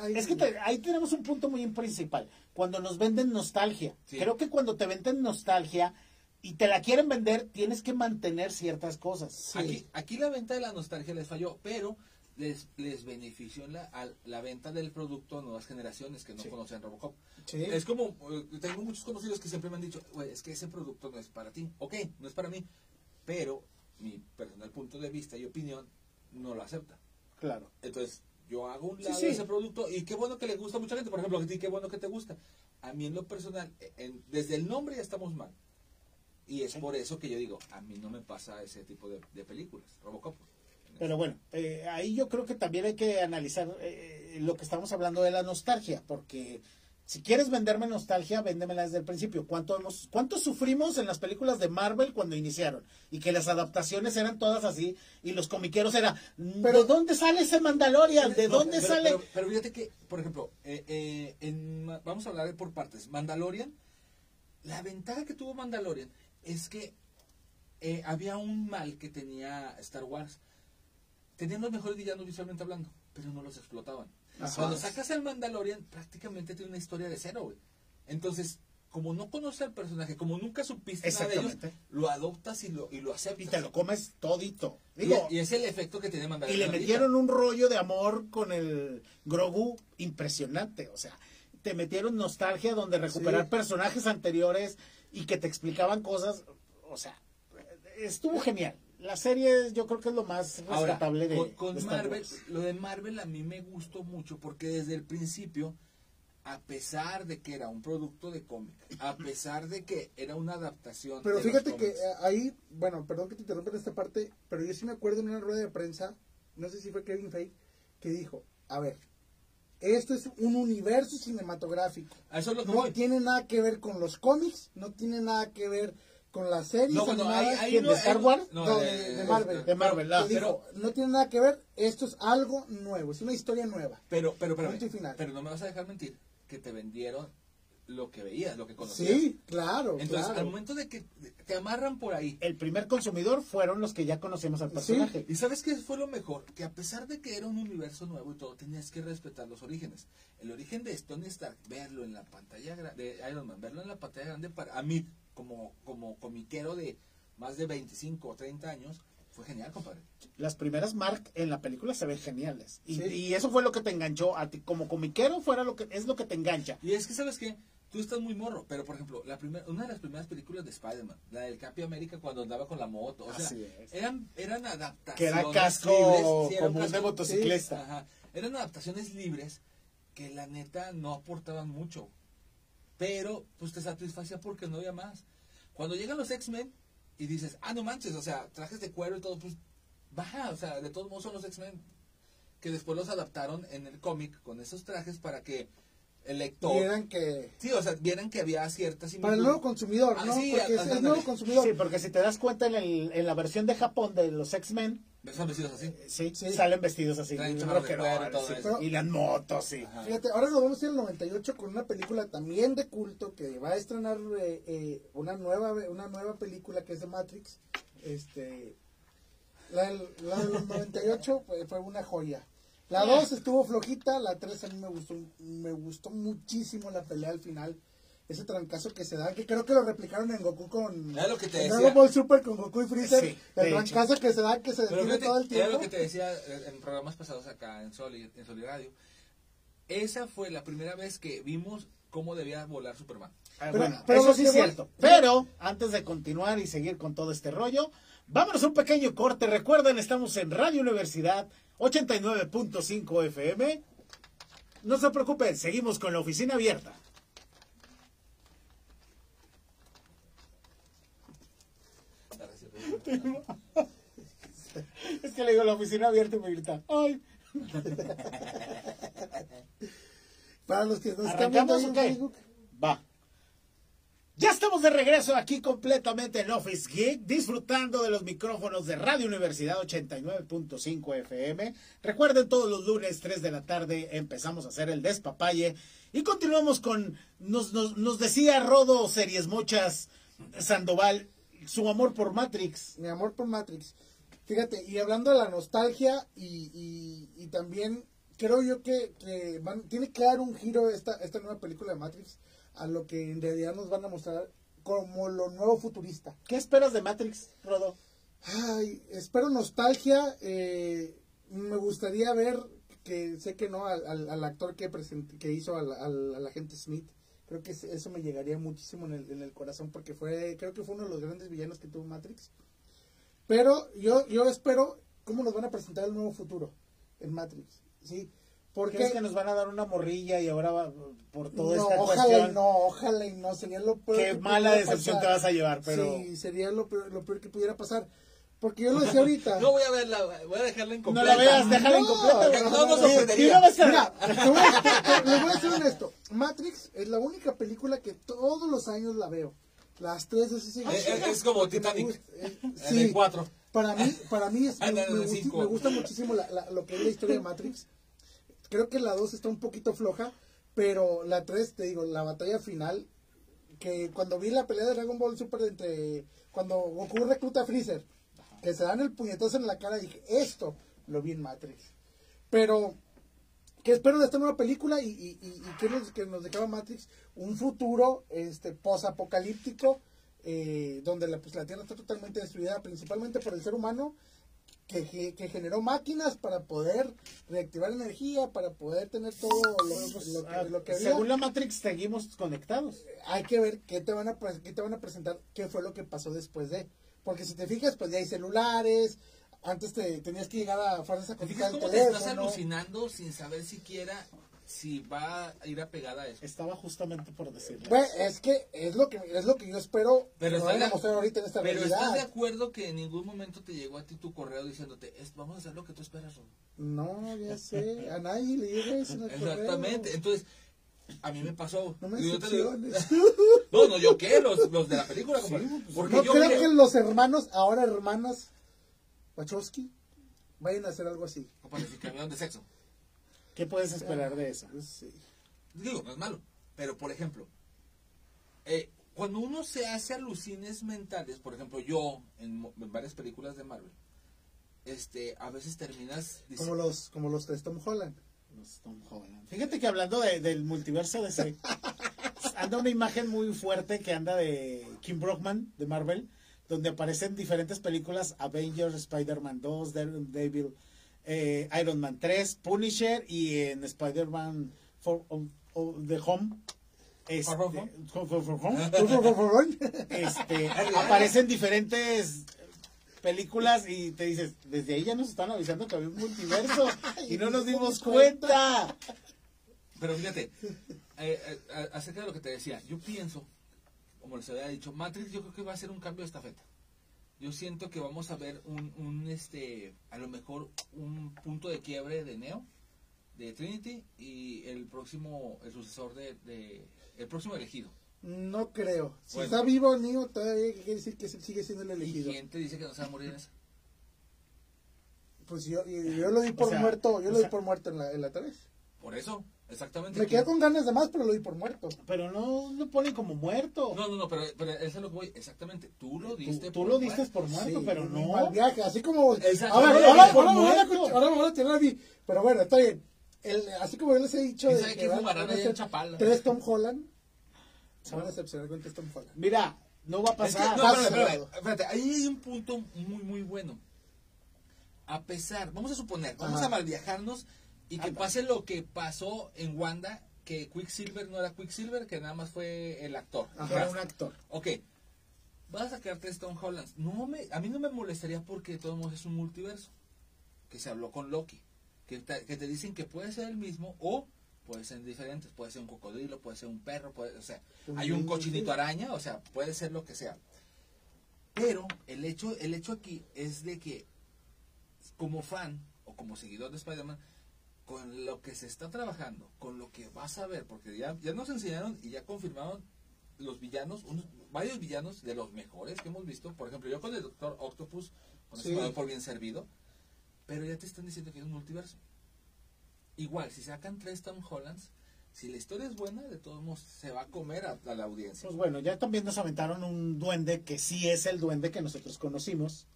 [SPEAKER 3] ay,
[SPEAKER 2] Es que te- ahí tenemos un punto muy principal. Cuando nos venden nostalgia.
[SPEAKER 1] Sí.
[SPEAKER 2] Creo que cuando te venden nostalgia y te la quieren vender, tienes que mantener ciertas cosas.
[SPEAKER 3] Sí.
[SPEAKER 1] Aquí, aquí la venta de la nostalgia les falló, pero les, les benefició la, a la venta del producto a nuevas generaciones que no
[SPEAKER 2] Sí.
[SPEAKER 1] conocen Robocop.
[SPEAKER 3] Sí.
[SPEAKER 1] Es como, eh, tengo muchos conocidos que siempre me han dicho, "Güey, es que ese producto no es para ti. Ok, no es para mí, pero mi personal punto de vista y opinión no lo acepta.
[SPEAKER 2] Claro.
[SPEAKER 1] Entonces, yo hago un lado
[SPEAKER 2] sí.
[SPEAKER 1] ese producto y qué bueno que le gusta a mucha gente. Por ejemplo, a ti qué bueno que te gusta. A mí en lo personal, eh, en- desde el nombre ya estamos mal. Y es
[SPEAKER 2] Sí.
[SPEAKER 1] por eso que yo digo, a mí no me pasa ese tipo de, de películas. Robocop.
[SPEAKER 2] Pero bueno, eh, ahí yo creo que también hay que analizar eh, lo que estamos hablando de la nostalgia, porque si quieres venderme nostalgia, véndemela desde el principio. ¿Cuánto, hemos, ¿Cuánto sufrimos en las películas de Marvel cuando iniciaron? Y que las adaptaciones eran todas así, y los comiqueros era,
[SPEAKER 3] Pero-
[SPEAKER 2] ¿de dónde sale ese Mandalorian? ¿De
[SPEAKER 1] No,
[SPEAKER 2] dónde
[SPEAKER 1] pero,
[SPEAKER 2] sale?
[SPEAKER 1] Pero, pero fíjate que, por ejemplo, eh, eh, en, vamos a hablar por partes. Mandalorian, la ventaja que tuvo Mandalorian es que eh, había un mal que tenía Star Wars. Tenían los mejores villanos visualmente hablando, pero no los explotaban.
[SPEAKER 2] Ajá.
[SPEAKER 1] Cuando sacas al Mandalorian, prácticamente tiene una historia de cero, güey. Entonces, como no conoces al personaje, como nunca supiste nada de ellos, lo adoptas y lo, y lo aceptas.
[SPEAKER 2] y te lo comes todito.
[SPEAKER 1] Y-
[SPEAKER 2] Digo,
[SPEAKER 1] y, es el efecto que tiene
[SPEAKER 2] y
[SPEAKER 1] Mandalorian.
[SPEAKER 2] le
[SPEAKER 1] ahorita.
[SPEAKER 2] metieron un rollo de amor con el Grogu impresionante. O sea, te metieron nostalgia donde recuperar
[SPEAKER 3] Sí.
[SPEAKER 2] personajes anteriores y que te explicaban cosas. O sea, estuvo genial. La serie yo creo que es lo más
[SPEAKER 1] Ahora,
[SPEAKER 2] rescatable de,
[SPEAKER 1] con, con
[SPEAKER 2] de Star
[SPEAKER 1] Marvel,
[SPEAKER 2] Wars.
[SPEAKER 1] lo de Marvel a mí me gustó mucho porque desde el principio, a pesar de que era un producto de cómic, a pesar de que era una adaptación.
[SPEAKER 3] Pero
[SPEAKER 1] de
[SPEAKER 3] fíjate
[SPEAKER 1] los
[SPEAKER 3] que eh, ahí, bueno, perdón que te interrumpa en esta parte, pero yo sí me acuerdo en una rueda de prensa, no sé si fue Kevin Feige, que dijo, a ver, esto es un universo cinematográfico.
[SPEAKER 1] a eso es lo que
[SPEAKER 3] No
[SPEAKER 1] voy.
[SPEAKER 3] tiene nada que ver con los cómics, no tiene nada que ver con las series
[SPEAKER 1] No, bueno,
[SPEAKER 3] animadas.
[SPEAKER 1] ahí- ahí
[SPEAKER 2] ¿Quién,
[SPEAKER 1] no-
[SPEAKER 2] de Star Wars?
[SPEAKER 1] no,
[SPEAKER 3] No,
[SPEAKER 1] de,
[SPEAKER 3] de- de Marvel.
[SPEAKER 2] De Marvel, ah,
[SPEAKER 3] dijo, no tiene nada que ver, esto es algo nuevo, es una historia nueva.
[SPEAKER 1] Pero, pero, pero, pero no me vas a dejar mentir que te vendieron lo que veías, lo que conocías.
[SPEAKER 3] Sí, claro,
[SPEAKER 1] Entonces,
[SPEAKER 3] claro.
[SPEAKER 1] al momento de que te amarran por ahí,
[SPEAKER 2] El primer consumidor fueron los que ya conocemos al personaje.
[SPEAKER 1] ¿Y sabes qué fue lo mejor? Que a pesar de que era un universo nuevo y todo, tenías que respetar los orígenes. El origen de Tony Stark, verlo en la pantalla grande, de Iron Man, verlo en la pantalla grande, para a mí, como, como comiquero de más de 25 o 30 años, fue genial, compadre.
[SPEAKER 2] Las primeras Mark en la película se ven geniales. Y,
[SPEAKER 3] Sí.
[SPEAKER 2] y eso fue lo que te enganchó a ti. Como comiquero fuera lo que es lo que te engancha.
[SPEAKER 1] Y es que, ¿sabes qué? Tú estás muy morro, pero por ejemplo, la primera, una de las primeras películas de Spider-Man, la del Capi América cuando andaba con la moto, o sea,
[SPEAKER 2] Así es.
[SPEAKER 1] eran, eran adaptaciones.
[SPEAKER 2] Que era casco
[SPEAKER 1] libres, sí, era un
[SPEAKER 2] común de
[SPEAKER 1] casco-
[SPEAKER 2] motociclista.
[SPEAKER 1] Ajá. Eran adaptaciones libres que la neta no aportaban mucho. Pero pues te satisfacía porque no había más. Cuando llegan los X-Men y dices, ah, no manches, o sea, trajes de cuero y todo, pues baja, o sea, de todos modos son los X-Men. Que después los adaptaron en el cómic con esos trajes para que el lector.
[SPEAKER 3] Vieran que...
[SPEAKER 1] Sí, o sea, vieran que había ciertas
[SPEAKER 3] Para el nuevo consumidor,
[SPEAKER 1] Ah,
[SPEAKER 3] ¿no?
[SPEAKER 1] sí,
[SPEAKER 3] Porque es el nuevo consumidor.
[SPEAKER 2] Sí, porque si te das cuenta en, el- en la versión de Japón de los X-Men,
[SPEAKER 1] Están vestidos así.
[SPEAKER 2] Sí,
[SPEAKER 3] Sí.
[SPEAKER 2] salen vestidos así.
[SPEAKER 1] Traen y todo
[SPEAKER 2] sí.
[SPEAKER 3] eso.
[SPEAKER 2] Y las motos, sí.
[SPEAKER 1] Ajá.
[SPEAKER 3] Fíjate, ahora nos vamos a ir al 98 con una película también de culto que va a estrenar eh, eh, una nueva una nueva película que es de Matrix. Este, la, del- la del 98 fue, fue una joya. La 2 estuvo flojita, la 3 a mí me gustó me gustó muchísimo la pelea al final. Ese trancazo que se da, que creo que lo replicaron en Goku con
[SPEAKER 1] Era lo que te decía.
[SPEAKER 3] Dragon Ball Super con Goku y Freezer.
[SPEAKER 2] Sí,
[SPEAKER 3] el
[SPEAKER 2] hecho.
[SPEAKER 3] trancazo que se da, que se detiene
[SPEAKER 1] fíjate,
[SPEAKER 3] todo el
[SPEAKER 1] era
[SPEAKER 3] tiempo.
[SPEAKER 1] lo que te decía eh, en programas pasados acá en Soli, en Soli Radio. Esa fue la primera vez que vimos cómo debía volar Superman.
[SPEAKER 2] Ah,
[SPEAKER 3] Pero-
[SPEAKER 2] bueno,
[SPEAKER 3] pero
[SPEAKER 2] eso sí es
[SPEAKER 3] voy-
[SPEAKER 2] cierto. Pero antes de continuar y seguir con todo este rollo, vámonos a un pequeño corte. Recuerden, estamos en Radio Universidad 89.5 FM. No se preocupen, seguimos con la oficina abierta. Es que le digo la oficina abierta y me grita, ¡ay!
[SPEAKER 3] Para los que nos están viendo
[SPEAKER 2] Va. Ya estamos de regreso aquí completamente en Office Geek, disfrutando de los micrófonos de Radio Universidad 89.5 FM. Recuerden, todos los lunes, 3 de la tarde, empezamos a hacer el despapalle. Y continuamos con, nos, nos, nos decía Rodo Series Mochas Sandoval, su amor por Matrix.
[SPEAKER 3] Mi amor por Matrix. Fíjate, y hablando de la nostalgia y, y, también creo yo que, que van- tiene que dar un giro esta, esta nueva película de Matrix a lo que en realidad nos van a mostrar como lo nuevo futurista.
[SPEAKER 2] ¿Qué esperas de Matrix, Rodo?
[SPEAKER 3] Ay, espero nostalgia. eh, me gustaría ver que sé que no al, al- al actor que present- que hizo al, al- al agente Smith. Creo que eso me llegaría muchísimo en el, en el corazón porque fue creo que fue uno de los grandes villanos que tuvo Matrix. Pero yo yo espero cómo nos van a presentar el nuevo futuro en Matrix, ¿sí? Porque
[SPEAKER 2] ¿Crees que nos van a dar una morrilla y ahora va por toda
[SPEAKER 3] no,
[SPEAKER 2] esta
[SPEAKER 3] ojalá
[SPEAKER 2] cuestión?
[SPEAKER 3] y no, ojalá y no, sería lo peor.
[SPEAKER 2] Qué
[SPEAKER 3] que
[SPEAKER 2] mala decepción
[SPEAKER 3] pasar.
[SPEAKER 2] te vas a llevar, pero...
[SPEAKER 3] Sí, sería lo peor, lo peor que pudiera pasar. Porque yo lo decía ahorita.
[SPEAKER 1] No voy a verla, voy a dejarla
[SPEAKER 2] No
[SPEAKER 1] incompleta.
[SPEAKER 2] la veas, déjala
[SPEAKER 3] No,
[SPEAKER 2] incompleta.
[SPEAKER 1] no, no, no,
[SPEAKER 2] no
[SPEAKER 3] Mira, voy, a, te- te- les voy a ser honesto. Matrix es la única película que todos los años la veo. Las tres veces sí.
[SPEAKER 1] Es como Titanic.
[SPEAKER 3] eh,
[SPEAKER 1] En
[SPEAKER 3] sí,
[SPEAKER 1] el 4.
[SPEAKER 3] para mí, para mí es,
[SPEAKER 1] Ah,
[SPEAKER 3] me,
[SPEAKER 1] no, no,
[SPEAKER 3] gusta, muchísimo lo que es la historia de Matrix. Creo que la 2 está un poquito floja, pero la 3, te digo, la batalla final, que cuando vi la pelea de Dragon Ball Super entre, cuando Goku recluta Freezer, que se dan el puñetazo en la cara, dije, esto lo vi en Matrix. Pero, ¿qué espero de esta nueva película? Y, y, y, y qué nos, que nos Matrix? Un futuro este posapocalíptico, eh, donde la, pues, la Tierra está totalmente destruida, principalmente por el ser humano, que, que, generó máquinas para poder reactivar energía, para poder tener todo lo, lo que,
[SPEAKER 2] Ah,
[SPEAKER 3] lo que había.
[SPEAKER 2] Según la Matrix seguimos conectados.
[SPEAKER 3] Hay que ver qué te, van a, qué te van a presentar, qué fue lo que pasó después de. Porque si te fijas, pues ya hay celulares, antes te tenías que llegar a fuerzas a
[SPEAKER 1] ¿Te fijas
[SPEAKER 3] conectar el
[SPEAKER 1] cómo te estás alucinando sin saber siquiera si va a ir apegada a eso?
[SPEAKER 2] Estaba justamente por decirlo.
[SPEAKER 3] Bueno, es que es lo que es lo que yo espero
[SPEAKER 1] Pero,
[SPEAKER 3] que
[SPEAKER 1] de-
[SPEAKER 3] mostrar ahorita en esta
[SPEAKER 1] pero
[SPEAKER 3] realidad.
[SPEAKER 1] ¿estás de acuerdo que en ningún momento te llegó a ti tu correo diciéndote, "Es- vamos a hacer lo que tú esperas, Rodo"?
[SPEAKER 3] No, ya sé, a nadie le llega eso en el
[SPEAKER 1] Exactamente.
[SPEAKER 3] correo.
[SPEAKER 1] Entonces, a mí me pasó.
[SPEAKER 3] No me
[SPEAKER 1] yo te digo-
[SPEAKER 3] decepciones.
[SPEAKER 1] no, no, yo qué, los, los de la película. compadre. Porque
[SPEAKER 3] No
[SPEAKER 1] yo
[SPEAKER 3] creo que los hermanos, ahora hermanas Wachowski, vayan a hacer algo así.
[SPEAKER 1] compadre, si cambiaron de sexo.
[SPEAKER 2] ¿Qué puedes esperar de eso?
[SPEAKER 3] Pues sí.
[SPEAKER 1] Digo, no es malo. Pero, por ejemplo, eh, cuando uno se hace alucines mentales, por ejemplo, yo en, en varias películas de Marvel, este, a veces terminas
[SPEAKER 3] Como
[SPEAKER 1] diciendo,
[SPEAKER 3] los, como los de Tom Holland.
[SPEAKER 2] Los Tom Holland. Fíjate que hablando de- del multiverso de ese, anda una imagen muy fuerte que anda de Kim Brockman de Marvel, donde aparecen diferentes películas: Avengers, Spider-Man 2, Daredevil, eh, Iron Man 3, Punisher y en Spider-Man for, of- of the Home. Este, este, aparecen diferentes películas y te dices, desde ahí ya nos están avisando que había un multiverso y no nos dimos cuenta.
[SPEAKER 1] Pero fíjate, eh, eh, acerca de lo que te decía, yo pienso, como les había dicho, Matrix yo creo que va a ser un cambio de estafeta. Yo siento que vamos a ver un, un este, a lo mejor un punto de quiebre de Neo, de Trinity y el próximo, el sucesor de, de- el próximo elegido.
[SPEAKER 3] No creo. Si
[SPEAKER 1] Bueno.
[SPEAKER 3] está vivo Neo, todavía quiere decir que sigue siendo el
[SPEAKER 1] Y
[SPEAKER 3] elegido.
[SPEAKER 1] quién te dice que no se va a morir en esa.
[SPEAKER 3] Pues yo, y yo lo di por
[SPEAKER 2] O sea,
[SPEAKER 3] muerto, yo lo di por muerto en la, en la 3.
[SPEAKER 1] Por eso, exactamente.
[SPEAKER 3] Me
[SPEAKER 1] Tú-
[SPEAKER 3] quedé con ganas de más, pero lo di por muerto.
[SPEAKER 2] Pero no lo ponen como muerto.
[SPEAKER 1] No, no, no, pero, pero eso es lo que voy. Exactamente. Tú lo diste
[SPEAKER 2] tú, tú
[SPEAKER 1] por
[SPEAKER 2] lo diste
[SPEAKER 1] muerto.
[SPEAKER 2] por muerto,
[SPEAKER 3] Sí,
[SPEAKER 2] pero no.
[SPEAKER 3] Mal viaje, así como.
[SPEAKER 1] Exacto.
[SPEAKER 3] Ahora, ahora, ahora me van a ahora me van a tirar a mí. Pero bueno, está bien. El, así como yo les he dicho.
[SPEAKER 1] ¿Quién
[SPEAKER 3] de
[SPEAKER 1] sabe
[SPEAKER 3] que
[SPEAKER 1] qué
[SPEAKER 3] van- a ser
[SPEAKER 1] Chapala?
[SPEAKER 3] Tres Tom Holland. Se van a decepcionar con tres Tom Holland.
[SPEAKER 2] Mira, no va a
[SPEAKER 1] Es que,
[SPEAKER 2] pasar.
[SPEAKER 1] no, espérate, espérate,
[SPEAKER 3] Eduardo.
[SPEAKER 1] espérate, ahí hay un punto muy, muy bueno. A pesar, vamos a suponer, vamos
[SPEAKER 3] Ajá.
[SPEAKER 1] a malviajarnos y que
[SPEAKER 2] Anda.
[SPEAKER 1] pase lo que pasó en Wanda, que Quicksilver no era Quicksilver, que nada más fue el actor.
[SPEAKER 3] Ajá.
[SPEAKER 2] Era un actor.
[SPEAKER 1] Ok, vas a sacar tres Tom Hollands. No me, a mí no me molestaría porque de todos modos es un multiverso. Que se habló con Loki. Que te, que te dicen que puede ser el mismo o puede ser diferentes. Puede ser un cocodrilo, puede ser un perro, puede, o sea,
[SPEAKER 3] Un
[SPEAKER 1] hay un cochinito araña, o sea, puede ser lo que sea. Pero el hecho, el hecho aquí es de que como fan o como seguidor de Spider-Man, con lo que se está trabajando, con lo que vas a ver, porque ya, ya nos enseñaron y ya confirmaron los villanos, unos, varios villanos de los mejores que hemos visto. Por ejemplo, yo con el Doctor Octopus, con
[SPEAKER 3] Sí.
[SPEAKER 1] doy por bien servido, pero ya te están diciendo que es un multiverso. Igual, si sacan tres Tom Hollands, si la historia es buena, de todos modos se va a comer a, a la audiencia.
[SPEAKER 2] Pues bueno, ya también nos aventaron un duende que sí es el duende que nosotros conocimos.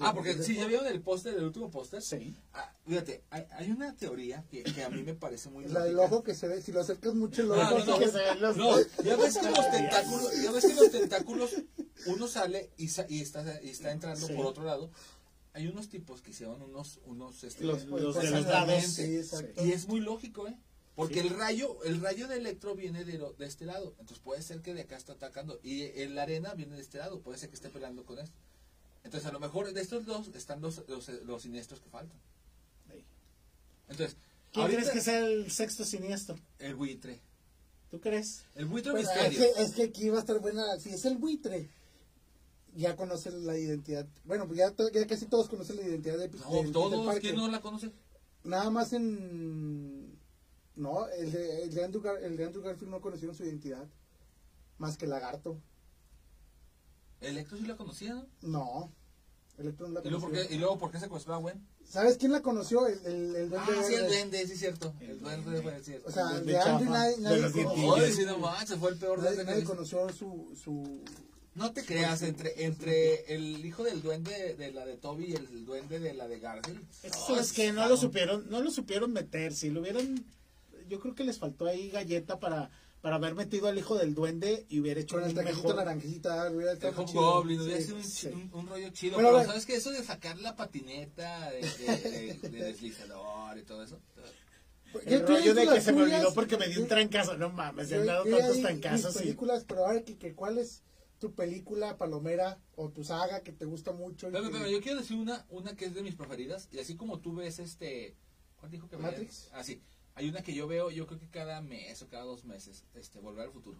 [SPEAKER 1] Ah, porque si ya vieron el póster, el último póster.
[SPEAKER 2] Sí.
[SPEAKER 1] Ah, fíjate, hay, hay una teoría que, que a mí me parece muy
[SPEAKER 3] la del ojo que se ve, si lo acercas mucho el
[SPEAKER 1] No,
[SPEAKER 3] ojo.
[SPEAKER 1] no, no,
[SPEAKER 2] que se ven los-
[SPEAKER 1] no, ya ves que los tentáculos, ya ves que los tentáculos, uno sale y, sa- y está, y está entrando
[SPEAKER 2] Sí.
[SPEAKER 1] por otro lado. Hay unos tipos que hicieron unos, unos, este,
[SPEAKER 2] Los- los de los
[SPEAKER 3] exactamente,
[SPEAKER 2] lados.
[SPEAKER 3] Sí, exacto.
[SPEAKER 1] y es muy lógico, ¿eh? Porque
[SPEAKER 2] Sí.
[SPEAKER 1] el rayo, el rayo de electro viene de, lo- de este lado. Entonces puede ser que de acá está atacando. Y en la arena viene de este lado. Puede ser que esté peleando con esto. Entonces a lo mejor de estos dos están los, los, los siniestros que faltan. Entonces,
[SPEAKER 2] ¿Quién
[SPEAKER 1] ahorita-
[SPEAKER 2] crees que sea el sexto siniestro?
[SPEAKER 1] El buitre.
[SPEAKER 2] ¿Tú crees?
[SPEAKER 1] El buitre
[SPEAKER 3] Pues, es,
[SPEAKER 1] misterio.
[SPEAKER 3] que, es que aquí va a estar buena. Si es el buitre, ya conocen la identidad. Bueno, pues ya, to- ya casi todos conocen la identidad de,
[SPEAKER 1] No,
[SPEAKER 3] del
[SPEAKER 1] todos. ¿quién no la conoce?
[SPEAKER 3] Nada más en. No, el de, el, de Andrew Gar- el de Andrew Garfield no conocieron su identidad. Más que Lagarto.
[SPEAKER 1] Electro sí la conocía, ¿no?
[SPEAKER 3] No. Electro no la
[SPEAKER 1] ¿Y luego, por
[SPEAKER 3] conoció.
[SPEAKER 1] qué, ¿Y luego por qué secuestró a Gwen?
[SPEAKER 3] ¿Sabes quién la conoció? El, el, el duende
[SPEAKER 1] Ah, sí, el duende, sí, cierto. El duende fue cierto.
[SPEAKER 3] O sea,
[SPEAKER 2] El
[SPEAKER 3] de Andrew
[SPEAKER 2] chafa,
[SPEAKER 3] nadie,
[SPEAKER 2] de
[SPEAKER 3] nadie
[SPEAKER 2] los
[SPEAKER 3] conoció.
[SPEAKER 1] Ay, sí, no manches, fue el peor
[SPEAKER 3] Nadie,
[SPEAKER 1] duende
[SPEAKER 3] nadie conoció su, su...
[SPEAKER 1] No te creas, entre, entre el hijo del duende de la de Toby y el duende de la de Garfield.
[SPEAKER 2] Eso es que no lo supieron, no lo supieron meter. Si lo hubieran, yo creo que les faltó ahí galleta para, para haber metido al hijo del duende y hubiera hecho
[SPEAKER 3] Con el
[SPEAKER 2] un mejor.
[SPEAKER 3] naranjita, hubiera
[SPEAKER 1] El
[SPEAKER 3] estado chido.
[SPEAKER 1] Goblin, hubiera
[SPEAKER 3] Sí,
[SPEAKER 1] sido un,
[SPEAKER 3] sí.
[SPEAKER 1] un- un rollo chido.
[SPEAKER 3] Bueno,
[SPEAKER 1] pero
[SPEAKER 3] bueno.
[SPEAKER 1] ¿sabes qué? Eso de sacar la patineta de, de, de- de deslizador y todo eso.
[SPEAKER 3] ¿Qué-
[SPEAKER 2] El rollo de que se me olvidó porque me dio un trancazo. No mames, se han dado tantos
[SPEAKER 3] di
[SPEAKER 2] trancazos. y-
[SPEAKER 3] películas, pero ahora que, que cuál es tu película palomera o tu saga que te gusta mucho.
[SPEAKER 1] Pero,
[SPEAKER 3] que-
[SPEAKER 1] pero yo quiero decir una, una que es de mis preferidas. Y así como tú ves este. ¿Cuál dijo que?
[SPEAKER 3] Matrix.
[SPEAKER 1] Ah, sí. Hay una que yo veo, yo creo que cada mes o cada dos meses. Este, Volver al futuro.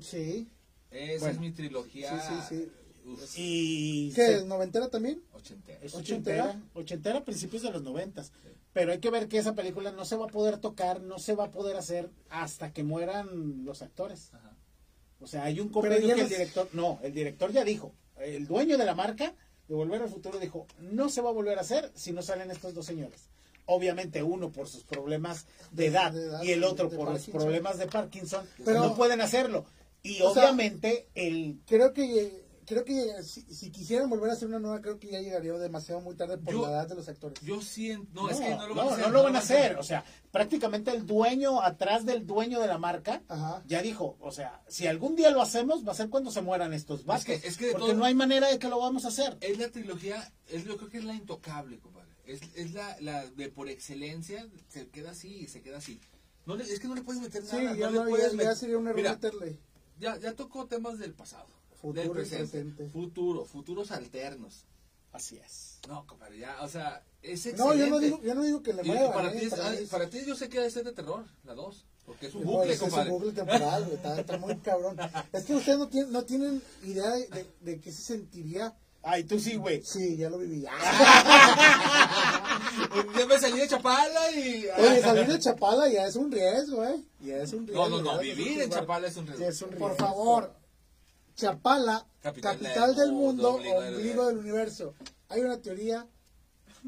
[SPEAKER 3] Sí.
[SPEAKER 1] Esa
[SPEAKER 2] Bueno.
[SPEAKER 1] es mi trilogía.
[SPEAKER 3] Sí, sí, sí.
[SPEAKER 1] uf,
[SPEAKER 2] Y
[SPEAKER 3] ¿Qué?
[SPEAKER 2] se-
[SPEAKER 3] ¿Es noventera también?
[SPEAKER 1] ochentera.
[SPEAKER 2] es
[SPEAKER 3] ochentera.
[SPEAKER 2] ochentera, a principios de los noventas. Pero hay que ver que esa película no se va a poder tocar, no se va a poder hacer hasta que mueran los actores.
[SPEAKER 1] Ajá.
[SPEAKER 2] O sea, hay un convenio que el director, no, el director ya dijo, el dueño de la marca de Volver al Futuro dijo, no se va a volver a hacer si no salen estos dos señores. Obviamente uno por sus problemas de edad,
[SPEAKER 3] de edad,
[SPEAKER 2] y el otro por los problemas de Parkinson,
[SPEAKER 3] Pero-
[SPEAKER 2] no pueden hacerlo. Y
[SPEAKER 3] sea-
[SPEAKER 2] obviamente el
[SPEAKER 3] Creo que creo que si, si quisieran volver a hacer una nueva, creo que ya llegaría demasiado muy tarde por
[SPEAKER 1] Yo-
[SPEAKER 3] la edad de los actores.
[SPEAKER 1] Yo siento. No,
[SPEAKER 2] no,
[SPEAKER 1] es que no lo
[SPEAKER 2] no,
[SPEAKER 1] van a hacer.
[SPEAKER 2] no lo van a hacer. O sea, prácticamente el dueño atrás del dueño de la marca
[SPEAKER 3] Ajá.
[SPEAKER 2] ya dijo, o sea, si algún día lo hacemos, va a ser cuando se mueran estos vatos.
[SPEAKER 1] que- es que
[SPEAKER 2] porque
[SPEAKER 1] todo-
[SPEAKER 2] no hay manera de que lo vamos a hacer.
[SPEAKER 1] Es la trilogía, es, yo creo que es la intocable, compadre. Es, es la, la de por excelencia, se queda así, se queda así. No le- es que no le puedes meter
[SPEAKER 3] Sí,
[SPEAKER 1] nada.
[SPEAKER 3] ya,
[SPEAKER 1] no
[SPEAKER 3] no,
[SPEAKER 1] le
[SPEAKER 3] ya,
[SPEAKER 1] puedes
[SPEAKER 3] ya
[SPEAKER 1] met-
[SPEAKER 3] sería un error
[SPEAKER 1] Mira,
[SPEAKER 3] meterle.
[SPEAKER 1] ya, ya tocó temas del pasado,
[SPEAKER 3] Futuro
[SPEAKER 1] del
[SPEAKER 3] y
[SPEAKER 1] presente,
[SPEAKER 3] presente.
[SPEAKER 1] futuro, futuros alternos.
[SPEAKER 2] Así es.
[SPEAKER 1] No, compadre, ya, o sea, es excelente.
[SPEAKER 3] No, yo no digo, yo no digo que le
[SPEAKER 1] Y
[SPEAKER 3] muevan.
[SPEAKER 1] para,
[SPEAKER 3] ¿eh?
[SPEAKER 1] ti es-
[SPEAKER 3] Para es-
[SPEAKER 1] para ti yo sé que debe ser de terror, la 2, porque es un
[SPEAKER 3] No,
[SPEAKER 1] bucle,
[SPEAKER 3] ese es un
[SPEAKER 1] compadre.
[SPEAKER 3] bucle temporal, está, está muy cabrón. Es que ustedes no tienen, no tienen idea de, de, de qué se sentiría.
[SPEAKER 2] Ay, tú sí, güey.
[SPEAKER 3] Sí, ya lo viví.
[SPEAKER 1] ya me salí de Chapala y...
[SPEAKER 3] Oye, salir de Chapala ya es un riesgo, ¿eh? Ya es un riesgo.
[SPEAKER 1] no, no, no, vivir en Chapala es un riesgo.
[SPEAKER 2] Sí, es un
[SPEAKER 3] Por
[SPEAKER 2] riesgo.
[SPEAKER 3] favor, Chapala,
[SPEAKER 1] Capital
[SPEAKER 3] capital,
[SPEAKER 1] del mundo, ombligo del
[SPEAKER 3] ombligo del universo. Hay una teoría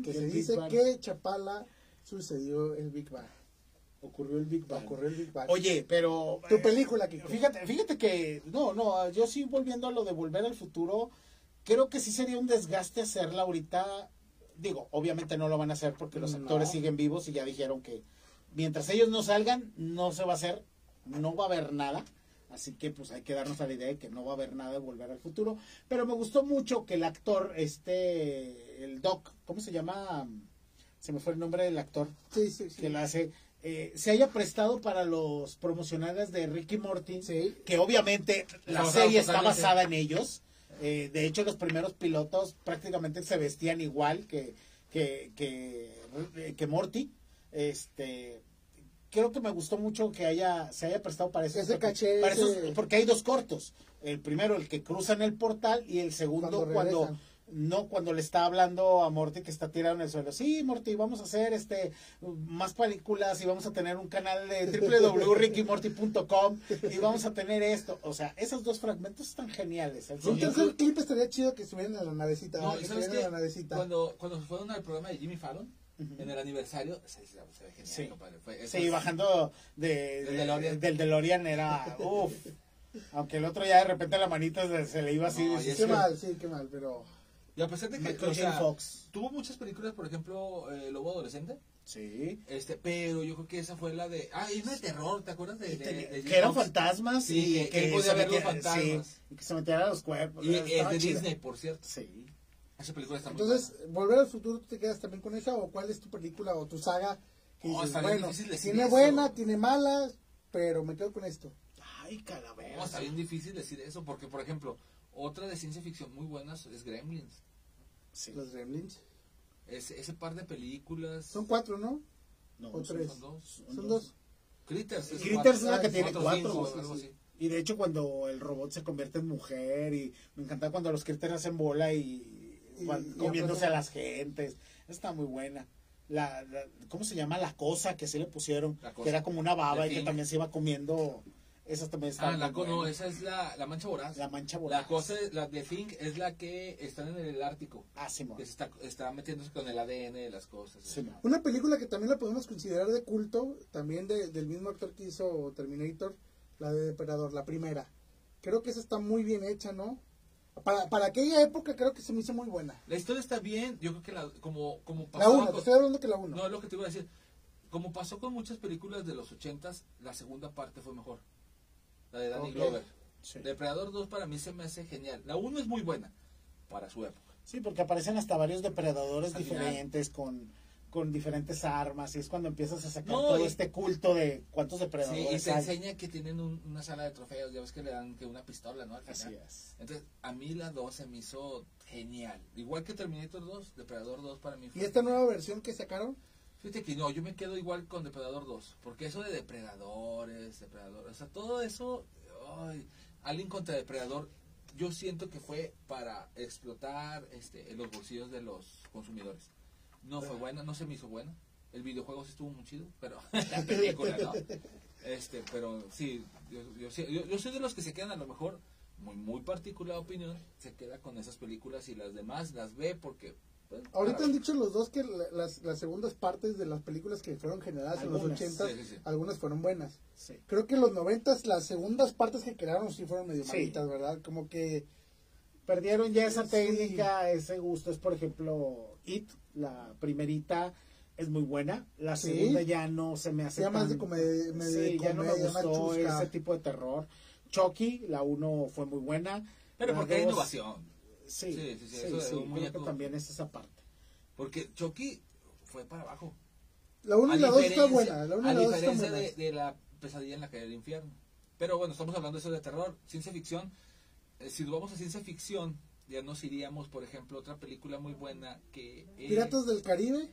[SPEAKER 3] que se dice que Chapala sucedió el Big Bang.
[SPEAKER 2] Ocurrió el Big Bang.
[SPEAKER 3] Ocurrió el Big Bang.
[SPEAKER 2] Oye, pero...
[SPEAKER 3] Tu
[SPEAKER 2] eh,
[SPEAKER 3] película, Kiko.
[SPEAKER 2] Fíjate, fíjate que... No, no, yo sí volviendo a lo de Volver al Futuro, creo que sí sería un desgaste hacerla ahorita. Digo, obviamente no lo van a hacer porque los
[SPEAKER 3] No.
[SPEAKER 2] actores siguen vivos y ya dijeron que mientras ellos no salgan, no se va a hacer, no va a haber nada. Así que pues hay que darnos a la idea de que no va a haber nada de Volver al Futuro. Pero me gustó mucho que el actor, este, el Doc, ¿cómo se llama? Se me fue el nombre del actor
[SPEAKER 3] Sí, sí, sí.
[SPEAKER 2] que la hace, eh, se haya prestado para los promocionales de Ricky Morty,
[SPEAKER 3] Sí.
[SPEAKER 2] que obviamente la serie está basada en ellos. Eh, de hecho, los primeros pilotos prácticamente se vestían igual que, que, que, que Morty. Este, creo que me gustó mucho que haya se haya prestado para eso.
[SPEAKER 3] Ese
[SPEAKER 2] porque,
[SPEAKER 3] caché,
[SPEAKER 2] para
[SPEAKER 3] ese-
[SPEAKER 2] esos- porque hay dos cortos. El primero, el que cruzan el portal, y el segundo
[SPEAKER 3] Cuando.
[SPEAKER 2] No cuando le está hablando a Morty que está tirado en el suelo. Sí, Morty, vamos a hacer este más películas y vamos a tener un canal de www.rickymorty.com y vamos a tener esto. O sea, esos dos fragmentos están geniales. El
[SPEAKER 3] Un tercer clip estaría chido que estuvieran en la navecita.
[SPEAKER 1] No, ¿y
[SPEAKER 3] que
[SPEAKER 1] sabes
[SPEAKER 3] estuvieran
[SPEAKER 1] qué?
[SPEAKER 3] en la navecita.
[SPEAKER 1] Cuando, cuando fueron al programa de Jimmy Fallon, en el aniversario, se, se- se ve genial,
[SPEAKER 2] Sí.
[SPEAKER 1] compadre. Fue- eso
[SPEAKER 2] Sí,
[SPEAKER 1] es-
[SPEAKER 2] bajando de,
[SPEAKER 1] Del
[SPEAKER 2] de-
[SPEAKER 1] DeLorean.
[SPEAKER 2] del DeLorean era uff. Aunque el otro ya de repente la manita se, se le iba así.
[SPEAKER 1] No,
[SPEAKER 2] dices,
[SPEAKER 1] y es
[SPEAKER 3] Qué
[SPEAKER 1] que-
[SPEAKER 3] mal, sí, qué mal, pero...
[SPEAKER 1] Y a pesar de que
[SPEAKER 2] Michael
[SPEAKER 1] o
[SPEAKER 2] J.
[SPEAKER 1] sea,
[SPEAKER 2] Fox.
[SPEAKER 1] tuvo muchas películas, por ejemplo, eh, Lobo Adolescente,
[SPEAKER 2] Sí.
[SPEAKER 1] este, pero yo creo que esa fue la de... Ah, y una de terror, ¿te acuerdas? De,
[SPEAKER 2] que eran fantasmas
[SPEAKER 1] Sí,
[SPEAKER 2] y
[SPEAKER 1] que podía ver los fantasmas.
[SPEAKER 2] sí, y que se metieran a los cuerpos.
[SPEAKER 1] Y es
[SPEAKER 2] Estaba
[SPEAKER 1] de
[SPEAKER 2] chida.
[SPEAKER 1] Disney, por cierto.
[SPEAKER 2] Sí.
[SPEAKER 1] Esa película está muy
[SPEAKER 3] Entonces. ¿Volver al futuro tú te quedas también con esa o cuál es tu película o tu saga?
[SPEAKER 1] No,
[SPEAKER 3] dices,
[SPEAKER 1] está bien
[SPEAKER 3] bueno,
[SPEAKER 1] difícil decir
[SPEAKER 3] tiene
[SPEAKER 1] eso.
[SPEAKER 3] buena, tiene malas, pero me quedo con esto.
[SPEAKER 2] Ay, calavera.
[SPEAKER 1] No, está bien difícil decir eso, porque, por ejemplo, otra de ciencia ficción muy buenas es Gremlins.
[SPEAKER 2] Sí.
[SPEAKER 3] Los Gremlins.
[SPEAKER 1] Ese, ese par de películas...
[SPEAKER 3] Son cuatro, ¿no?
[SPEAKER 2] No,
[SPEAKER 3] o
[SPEAKER 2] son-
[SPEAKER 3] tres.
[SPEAKER 1] Son dos.
[SPEAKER 3] Son dos.
[SPEAKER 1] Critters. es
[SPEAKER 2] Critters
[SPEAKER 1] cuatro.
[SPEAKER 2] es la que tiene
[SPEAKER 1] Cuatro,
[SPEAKER 2] cuatro.
[SPEAKER 1] cinco,
[SPEAKER 2] sí,
[SPEAKER 1] algo
[SPEAKER 2] sí.
[SPEAKER 1] así.
[SPEAKER 2] Y de hecho cuando el robot se convierte en mujer y me encanta cuando los critters hacen bola y,
[SPEAKER 3] Y-
[SPEAKER 2] comiéndose a las gentes. Está muy buena. La, la- ¿Cómo se llama? La cosa que se le pusieron, que era como una baba y que también se iba comiendo. Esa también está
[SPEAKER 1] Ah, la, no, esa es la, la mancha voraz.
[SPEAKER 2] La mancha voraz.
[SPEAKER 1] La cosa, es- la de Think es la que están en el Ártico.
[SPEAKER 2] Ah, Simón.
[SPEAKER 1] Que se está, está metiéndose con el ADN de las cosas.
[SPEAKER 2] Simón.
[SPEAKER 3] Una película que también la podemos considerar de culto, también de- del mismo actor que hizo Terminator, la de Depredador, la primera. Creo que esa está muy bien hecha, ¿no? Para, para aquella época creo que se me hizo muy buena.
[SPEAKER 1] La historia está bien, yo creo que la, como, como
[SPEAKER 3] La
[SPEAKER 1] pasó
[SPEAKER 3] 1, te
[SPEAKER 1] con-
[SPEAKER 3] estoy hablando que la 1.
[SPEAKER 1] No, es lo que te iba a decir. Como pasó con muchas películas de los ochentas, la segunda parte fue mejor. La de Danny. Glover.
[SPEAKER 2] Sí.
[SPEAKER 1] Depredador 2 para mí se me hace genial. La 1 es muy buena para su época.
[SPEAKER 2] Sí, porque aparecen hasta varios depredadores
[SPEAKER 1] Al final.
[SPEAKER 2] diferentes con, con diferentes armas y es cuando empiezas a sacar
[SPEAKER 1] No,
[SPEAKER 2] todo
[SPEAKER 1] y-
[SPEAKER 2] este culto de cuántos
[SPEAKER 1] Sí,
[SPEAKER 2] depredadores
[SPEAKER 1] y te
[SPEAKER 2] hay.
[SPEAKER 1] enseña que tienen un- una sala de trofeos. Ya ves que le dan que una pistola, ¿no? Al
[SPEAKER 2] Así
[SPEAKER 1] final.
[SPEAKER 2] es.
[SPEAKER 1] Entonces, a mí la 2 se me hizo genial. Igual que Terminator 2, Depredador 2 para mí fue.
[SPEAKER 3] ¿Y esta nueva versión que sacaron?
[SPEAKER 1] Fíjate que no, yo me quedo igual con Depredador 2. Porque eso de depredadores, depredadores, o sea, todo eso. Ay, Alien contra Depredador, yo siento que fue para explotar este, en los bolsillos de los consumidores. No fue buena, no se me hizo buena. El videojuego sí estuvo muy chido, pero la película no. Este, pero sí, yo, yo- yo soy de los que se quedan a lo mejor, muy, muy particular opinión, se queda con esas películas y las demás las ve porque... pues,
[SPEAKER 3] Ahorita han dicho los dos que la- las, las segundas partes de las películas que fueron generadas en los 80,
[SPEAKER 1] sí, sí, sí.
[SPEAKER 3] algunas fueron buenas.
[SPEAKER 2] Sí.
[SPEAKER 3] Creo que en los 90 las segundas partes que crearon sí fueron medio
[SPEAKER 2] Sí.
[SPEAKER 3] malitas, ¿verdad? Como que
[SPEAKER 2] Perdieron ya esa
[SPEAKER 3] Sí.
[SPEAKER 2] técnica, ese gusto. Es, por ejemplo, It, la primerita, es muy buena. La
[SPEAKER 3] Sí.
[SPEAKER 2] segunda ya no se me hace
[SPEAKER 3] Ya más
[SPEAKER 2] tan-
[SPEAKER 3] de comedia- medio de
[SPEAKER 2] Sí, ya no me
[SPEAKER 3] más
[SPEAKER 2] gustó
[SPEAKER 3] chusca.
[SPEAKER 2] ese tipo de terror. Chucky, la uno fue muy buena.
[SPEAKER 1] Pero porque hay innovación.
[SPEAKER 2] Sí,
[SPEAKER 1] Sí,
[SPEAKER 2] sí,
[SPEAKER 1] sí, sí,
[SPEAKER 2] sí,
[SPEAKER 1] eso de un
[SPEAKER 2] creo que también es esa parte.
[SPEAKER 1] Porque Chucky fue para abajo.
[SPEAKER 3] la 1
[SPEAKER 1] A
[SPEAKER 3] y la 2 está
[SPEAKER 1] diferencia-
[SPEAKER 3] buena. La 1
[SPEAKER 1] a
[SPEAKER 3] y la 2 están
[SPEAKER 1] diferencia de, de la pesadilla en la calle del infierno. Pero bueno, estamos hablando de eso de terror, ciencia ficción. Eh, si nos vamos a ciencia ficción, ya nos iríamos, por ejemplo, otra película muy buena que es...
[SPEAKER 3] Piratas del Caribe.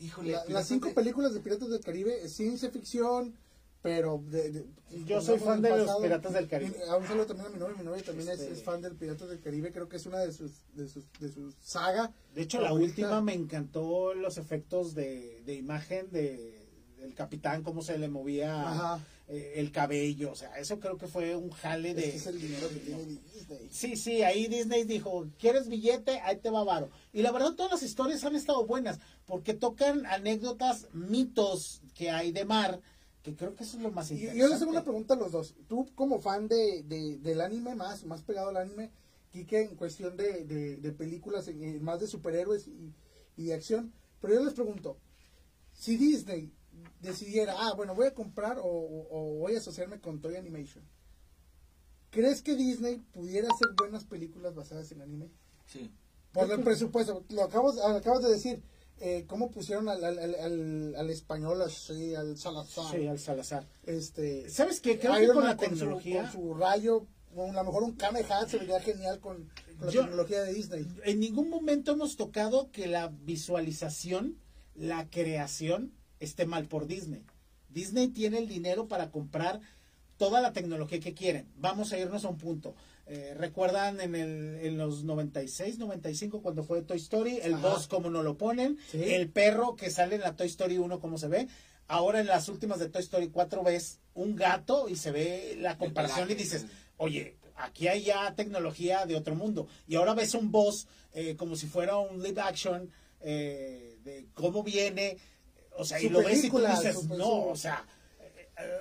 [SPEAKER 1] Híjole,
[SPEAKER 3] La- las cinco
[SPEAKER 1] de-
[SPEAKER 3] películas de Piratas del Caribe es ciencia ficción, pero de, de-
[SPEAKER 2] Yo soy fan
[SPEAKER 3] el
[SPEAKER 2] de los. Piratas del Caribe.
[SPEAKER 3] Y a un saludo también a mi novia, mi novia también es,
[SPEAKER 2] Este-
[SPEAKER 3] es fan del Piratas del Caribe, creo que es una de sus de sus de su saga.
[SPEAKER 2] De hecho, la última me encantó los efectos de, de imagen de del capitán, cómo se le movía eh, el cabello, o sea, eso creo que fue un jale de...
[SPEAKER 3] Es el dinero que tiene Disney.
[SPEAKER 2] Sí, sí, ahí Disney dijo, ¿quieres billete? Ahí te va varo. Y la verdad todas las historias han estado buenas, porque tocan anécdotas, mitos que hay de mar, que creo que eso es lo más
[SPEAKER 3] Y
[SPEAKER 2] interesante.
[SPEAKER 3] yo les hago una pregunta a los dos. Tú, como fan de, de- del anime, más, más pegado al anime, Kike, en cuestión de, de- de películas, en- en más de superhéroes y, y de acción. Pero yo les pregunto, si Disney decidiera, ah, bueno, voy a comprar o, o- o voy a asociarme con Toy Animation, ¿crees que Disney pudiera hacer buenas películas basadas en anime?
[SPEAKER 1] Sí.
[SPEAKER 3] Por el presupuesto, lo acabas, acabas de decir, eh, cómo pusieron al, al, al- español así, al Salazar.
[SPEAKER 2] Sí, al Salazar.
[SPEAKER 3] Este,
[SPEAKER 2] ¿Sabes qué? Creo que
[SPEAKER 3] Iron
[SPEAKER 2] con
[SPEAKER 3] Man
[SPEAKER 2] la tecnología...
[SPEAKER 3] Su, con su rayo, a lo mejor un Kamehameha se vería genial con, con la
[SPEAKER 2] Yo-
[SPEAKER 3] tecnología de Disney.
[SPEAKER 2] en ningún momento hemos tocado que la visualización, la creación, esté mal por Disney. Disney tiene el dinero para comprar toda la tecnología que quieren. Vamos a irnos a un punto. Eh, ¿Recuerdan en, el, en los 96, 95 cuando fue Toy Story? El
[SPEAKER 3] Ajá.
[SPEAKER 2] boss como no lo ponen,
[SPEAKER 3] Sí.
[SPEAKER 2] el perro que sale en la Toy Story 1 como se ve. Ahora en las últimas de Toy Story 4 ves un gato y se ve la comparación y dices, oye, aquí hay ya tecnología de otro mundo. Y ahora ves un boss eh, como si fuera un live action eh, de cómo viene. O sea, y lo ves y tú dices, no, o sea,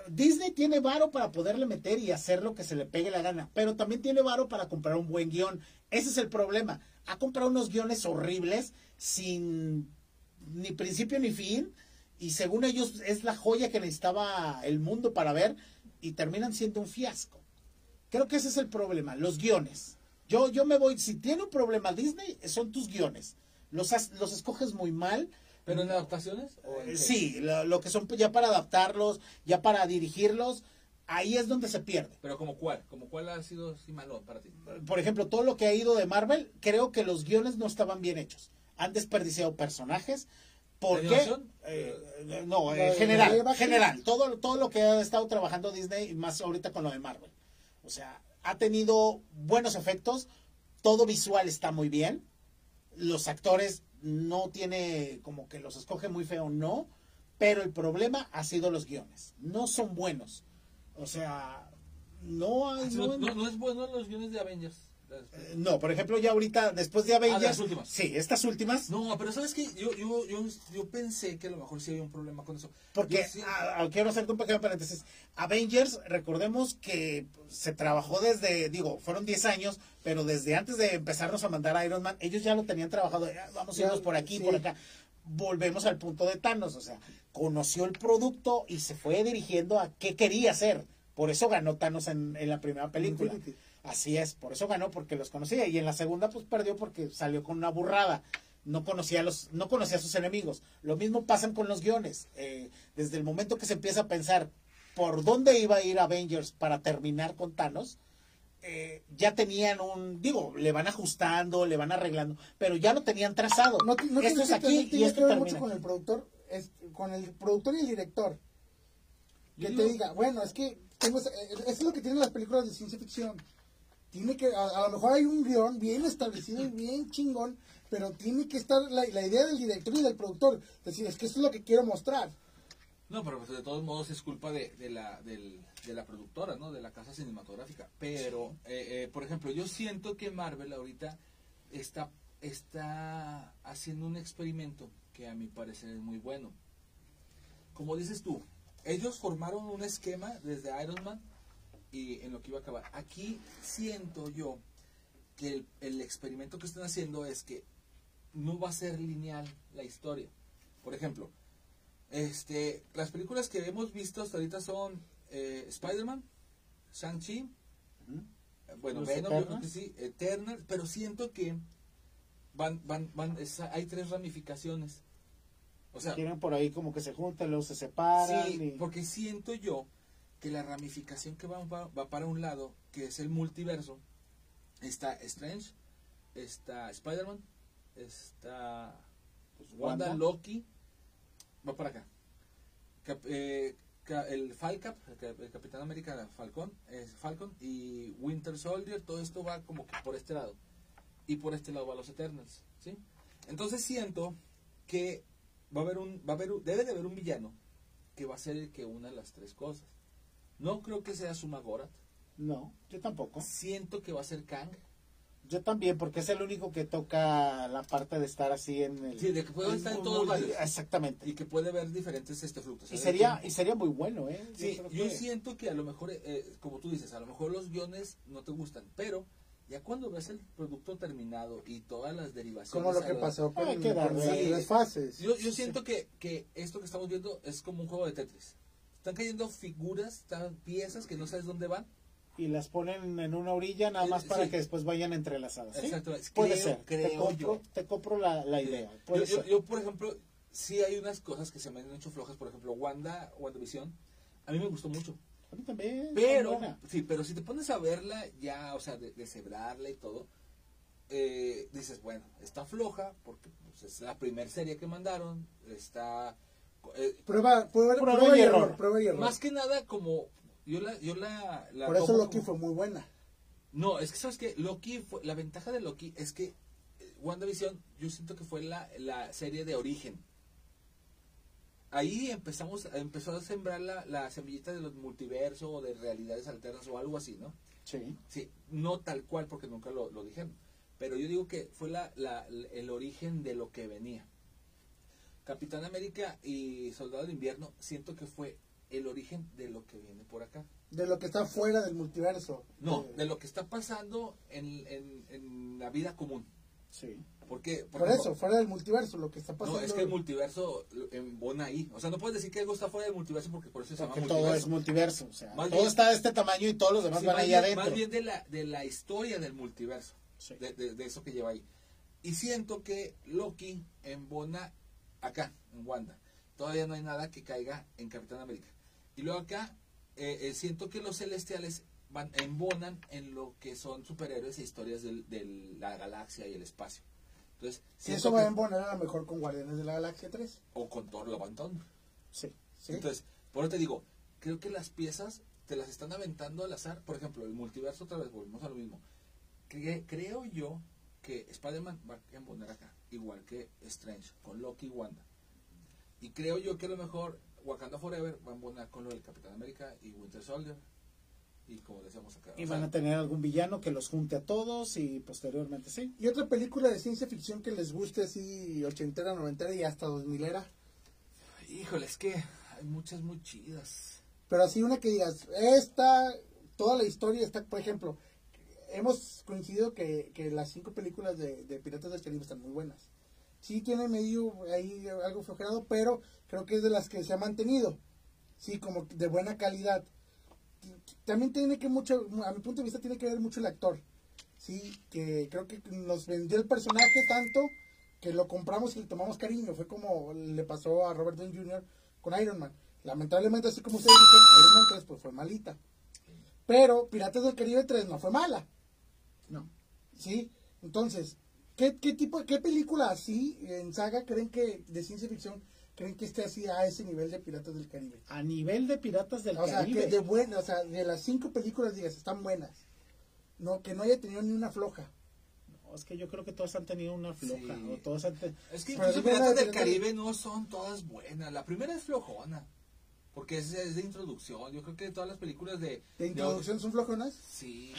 [SPEAKER 2] Disney tiene varo para poderle meter y hacer lo que se le pegue la gana, pero también tiene varo para comprar un buen guion. Ese es el problema. Ha comprado unos guiones horribles sin ni principio ni fin y según ellos es la joya que necesitaba el mundo para ver y terminan siendo un fiasco. Creo que ese es el problema, los guiones. Yo, yo me voy, si tiene un problema Disney, son tus guiones. Los, los escoges muy mal.
[SPEAKER 1] ¿Pero en adaptaciones? ¿O en
[SPEAKER 2] Eh? Sí, lo, lo que son ya para adaptarlos, ya para dirigirlos, ahí es donde se pierde.
[SPEAKER 1] ¿Pero como cuál? ¿Como cuál ha sido malo para ti?
[SPEAKER 2] Por ejemplo, todo lo que ha ido de Marvel, creo que los guiones no estaban bien hechos. Han desperdiciado personajes. ¿Por
[SPEAKER 1] ¿De
[SPEAKER 2] qué? Eh, no,
[SPEAKER 3] ¿La
[SPEAKER 2] en
[SPEAKER 3] de
[SPEAKER 2] general, general. Todo, todo lo que ha estado trabajando Disney, y más ahorita con lo de Marvel. O sea, ha tenido buenos efectos, todo visual está muy bien, los actores no tiene como que los escoge muy feo, no, pero el problema ha sido los guiones, no son buenos. O sea, no hay...
[SPEAKER 1] Ah,
[SPEAKER 2] no-
[SPEAKER 1] No, no- no es bueno los guiones de Avengers.
[SPEAKER 2] eh, No, por ejemplo, ya ahorita, después de Avengers...
[SPEAKER 1] Ah, las últimas.
[SPEAKER 2] Sí, estas últimas.
[SPEAKER 1] No, pero ¿sabes qué? Yo, yo, yo, yo pensé que a lo mejor sí había un problema con eso.
[SPEAKER 2] Porque
[SPEAKER 1] sí-
[SPEAKER 2] ah, ah, quiero hacerte un pequeño paréntesis. Avengers, recordemos que se trabajó desde, digo, fueron 10 años, pero desde antes de empezarnos a mandar a Iron Man, ellos ya lo tenían trabajado. "Ah, Vamos a irnos por aquí,
[SPEAKER 3] sí.
[SPEAKER 2] por acá. Volvemos al punto de Thanos, o sea, conoció el producto y se fue dirigiendo a qué quería hacer. Por eso ganó Thanos en, en la primera película.
[SPEAKER 3] Infinity.
[SPEAKER 2] Así es, por eso ganó porque los conocía y en la segunda pues perdió porque salió con una burrada. No conocía a los, no conocía a sus enemigos. Lo mismo pasan con los guiones. Eh, desde el momento que se empieza a pensar por dónde iba a ir Avengers para terminar con Thanos, eh, ya tenían un, digo, le van ajustando, le van arreglando, pero ya lo tenían trazado.
[SPEAKER 3] No, no
[SPEAKER 2] esto
[SPEAKER 3] tiene
[SPEAKER 2] es
[SPEAKER 3] que-
[SPEAKER 2] aquí
[SPEAKER 3] tiene
[SPEAKER 2] y
[SPEAKER 3] que
[SPEAKER 2] esto
[SPEAKER 3] ver
[SPEAKER 2] termina.
[SPEAKER 3] mucho con el productor, es, con el productor y el director. Que te diga, bueno, es que tengo, eh, eso es lo que tienen las películas de ciencia ficción. Tiene que, a, a lo mejor hay un guion bien establecido y bien chingón, pero tiene que estar la, la idea del director y del productor. Decir, es que esto es lo que quiero mostrar.
[SPEAKER 1] No, pero pues, de todos modos es culpa de, de la, del- de la productora, ¿no? De la casa cinematográfica. Pero, eh, eh, por ejemplo, yo siento que Marvel ahorita está, está haciendo un experimento que a mi parecer es muy bueno. Como dices tú, ellos formaron un esquema desde Iron Man y en lo que iba a acabar. Aquí siento yo que el, el experimento que están haciendo es que no va a ser lineal la historia. Por ejemplo, este, las películas que hemos visto hasta ahorita son eh, Spider-Man, Shang-Chi, eh, bueno, Venom, yo creo que sí, Eternal, pero siento que van, van, van, es- hay tres ramificaciones. O sea,
[SPEAKER 2] Tienen por ahí como que se juntan, luego se separan.
[SPEAKER 1] sí,
[SPEAKER 2] y-
[SPEAKER 1] porque siento yo que la ramificación que va, va, va para un lado, que es el multiverso, está Strange, está Spider-Man, está
[SPEAKER 2] pues,
[SPEAKER 1] Wanda,
[SPEAKER 2] Wanda.
[SPEAKER 1] Loki, va para acá. Cap- eh, el Falcap, el, cap- el Capitán América Falcon, es Falcon y Winter Soldier, todo esto va como que por este lado. Y por este lado va los Eternals, ¿sí? Entonces siento que va a haber un, va a haber, debe de haber un villano que va a ser el que una las tres cosas. No creo que sea Suma Gorat.
[SPEAKER 2] No, yo tampoco.
[SPEAKER 1] Siento que va a ser Kang.
[SPEAKER 2] Yo también, porque es el único que toca la parte de estar así en el...
[SPEAKER 1] Sí, de que puede estar en todos
[SPEAKER 2] muy-. Exactamente.
[SPEAKER 1] Y que puede ver diferentes este,
[SPEAKER 2] Y
[SPEAKER 1] fluctuaciones.
[SPEAKER 2] sería,
[SPEAKER 1] del
[SPEAKER 2] y sería muy bueno, ¿eh?
[SPEAKER 1] Sí, yo
[SPEAKER 2] que-
[SPEAKER 1] siento que a lo mejor, eh, como tú dices, a lo mejor los guiones no te gustan, pero ya cuando ves el producto terminado y todas las derivaciones...
[SPEAKER 3] Como lo que pasó con,
[SPEAKER 2] Hay que
[SPEAKER 3] con
[SPEAKER 2] darle.
[SPEAKER 3] las
[SPEAKER 1] Sí.
[SPEAKER 3] tres fases.
[SPEAKER 1] Yo, yo siento que, que esto que estamos viendo es como un juego de Tetris. Están cayendo figuras, están piezas que no sabes dónde van.
[SPEAKER 2] Y las ponen en una orilla nada
[SPEAKER 1] Eh,
[SPEAKER 2] más para
[SPEAKER 1] sí.
[SPEAKER 2] que después vayan entrelazadas. ¿sí?
[SPEAKER 1] Exacto.
[SPEAKER 2] Puede
[SPEAKER 1] Creo-
[SPEAKER 2] ser. te
[SPEAKER 1] creo
[SPEAKER 2] compro,
[SPEAKER 1] yo.
[SPEAKER 2] te compro la, la idea.
[SPEAKER 1] Yo,
[SPEAKER 2] Puede
[SPEAKER 1] yo-
[SPEAKER 2] ser.
[SPEAKER 1] yo, por ejemplo, sí hay unas cosas que se me han hecho flojas. Por ejemplo, Wanda, WandaVision, a mí me gustó mucho.
[SPEAKER 2] A mí también.
[SPEAKER 1] Pero, sí, pero si te pones a verla ya, o sea, de, deshebrarla y todo, eh, dices, bueno, está floja porque pues, es la primera serie que mandaron, está... eh,
[SPEAKER 3] Prueba, prueba,
[SPEAKER 2] Prueba
[SPEAKER 3] prueba
[SPEAKER 2] y
[SPEAKER 3] y
[SPEAKER 2] error.
[SPEAKER 3] error. Prueba y error.
[SPEAKER 1] más que nada como... Yo la... Yo la, la
[SPEAKER 3] Por eso Loki
[SPEAKER 1] como-
[SPEAKER 3] fue muy buena.
[SPEAKER 1] No, es que sabes que Loki, fue, la ventaja de Loki es que eh, WandaVision yo siento que fue la, la serie de origen. Ahí empezamos, empezó a sembrar la, la semillita de los multiversos o de realidades alternas o algo así, ¿no?
[SPEAKER 2] Sí.
[SPEAKER 1] Sí, no tal cual porque nunca lo, lo dijeron. Pero yo digo que fue la, la- el origen de lo que venía. Capitán América y Soldado de Invierno siento que fue el origen de lo que viene por acá.
[SPEAKER 3] De lo que está fuera del multiverso.
[SPEAKER 1] No,
[SPEAKER 3] Eh,
[SPEAKER 1] de lo que está pasando en, en- en la vida común.
[SPEAKER 2] Sí.
[SPEAKER 1] Porque,
[SPEAKER 3] Por eso, fuera del multiverso, lo que está pasando.
[SPEAKER 1] No, es que el multiverso embona ahí. O sea, no puedes decir que algo está fuera del multiverso porque por eso se llama
[SPEAKER 2] Porque todo
[SPEAKER 1] multiverso.
[SPEAKER 2] es multiverso. O sea,
[SPEAKER 1] Más
[SPEAKER 2] todo
[SPEAKER 1] bien-
[SPEAKER 2] está de este tamaño y todos los demás
[SPEAKER 1] Sí,
[SPEAKER 2] van
[SPEAKER 1] bien-
[SPEAKER 2] adentro.
[SPEAKER 1] Más bien de la, de la historia del multiverso.
[SPEAKER 2] Sí.
[SPEAKER 1] de, de- de eso que lleva ahí. Y siento que Loki embona acá, en Wanda. Todavía no hay nada que caiga en Capitán América. Y luego acá, eh, eh, siento que los celestiales van, embonan en lo que son superhéroes e historias del- de la galaxia y el espacio. Entonces,
[SPEAKER 3] Si
[SPEAKER 1] siento
[SPEAKER 3] eso va a embonar a lo mejor con Guardianes de la Galaxia 3.
[SPEAKER 1] o con Thor Thunder.
[SPEAKER 2] Sí.
[SPEAKER 3] ¿sí?
[SPEAKER 1] Entonces, por eso te digo, creo que las piezas te las están aventando al azar. Por ejemplo, el multiverso, otra vez, volvemos a lo mismo. Cre- creo yo que Spider-Man va a embonar acá, igual que Strange, con Loki y Wanda. Y creo yo que a lo mejor Wakanda Forever va a embonar con lo del Capitán América y Winter Soldier. Y como decíamos acá.
[SPEAKER 2] Y
[SPEAKER 1] sea,
[SPEAKER 2] van a tener algún villano que los junte a todos y posteriormente sí.
[SPEAKER 3] Y otra película de ciencia ficción que les guste así, ochentera, noventera y hasta dos milera.
[SPEAKER 1] Híjole, es que hay muchas muy chidas.
[SPEAKER 3] Pero así una que digas, esta, toda la historia está, por ejemplo, hemos coincidido que, que las cinco películas de, de Piratas del Caribe están muy buenas. Sí tiene medio ahí algo flojerado, pero creo que es de las que se ha mantenido. Sí, como de buena calidad. También tiene que mucho, a mi punto de vista, tiene que ver mucho el actor. Sí, que creo que nos vendió el personaje tanto que lo compramos y le tomamos cariño. Fue como le pasó a Robert Downey Jr. con Iron Man. Lamentablemente, así como ustedes dicen, Iron Man 3 pues fue malita. Pero Piratas del Caribe 3 no fue mala.
[SPEAKER 2] No.
[SPEAKER 3] ¿Sí? Entonces, ¿qué, qué tipo, qué película así en saga creen que, de ciencia ficción, creen que esté así a ese nivel de Piratas del Caribe?
[SPEAKER 2] A nivel de Piratas del
[SPEAKER 3] o sea,
[SPEAKER 2] Caribe.
[SPEAKER 3] que de buenas, o sea, de las cinco películas, digas, están buenas. No, que no haya tenido ni una floja.
[SPEAKER 2] No, es que yo creo que todos han tenido una floja.
[SPEAKER 1] Sí.
[SPEAKER 2] O todos han te-
[SPEAKER 1] Es que incluso Piratas
[SPEAKER 3] de
[SPEAKER 1] del Caribe no son todas buenas. La primera es flojona. Porque es, es de introducción. Yo creo que todas las películas de...
[SPEAKER 3] De introducción son flojonas.
[SPEAKER 1] Sí.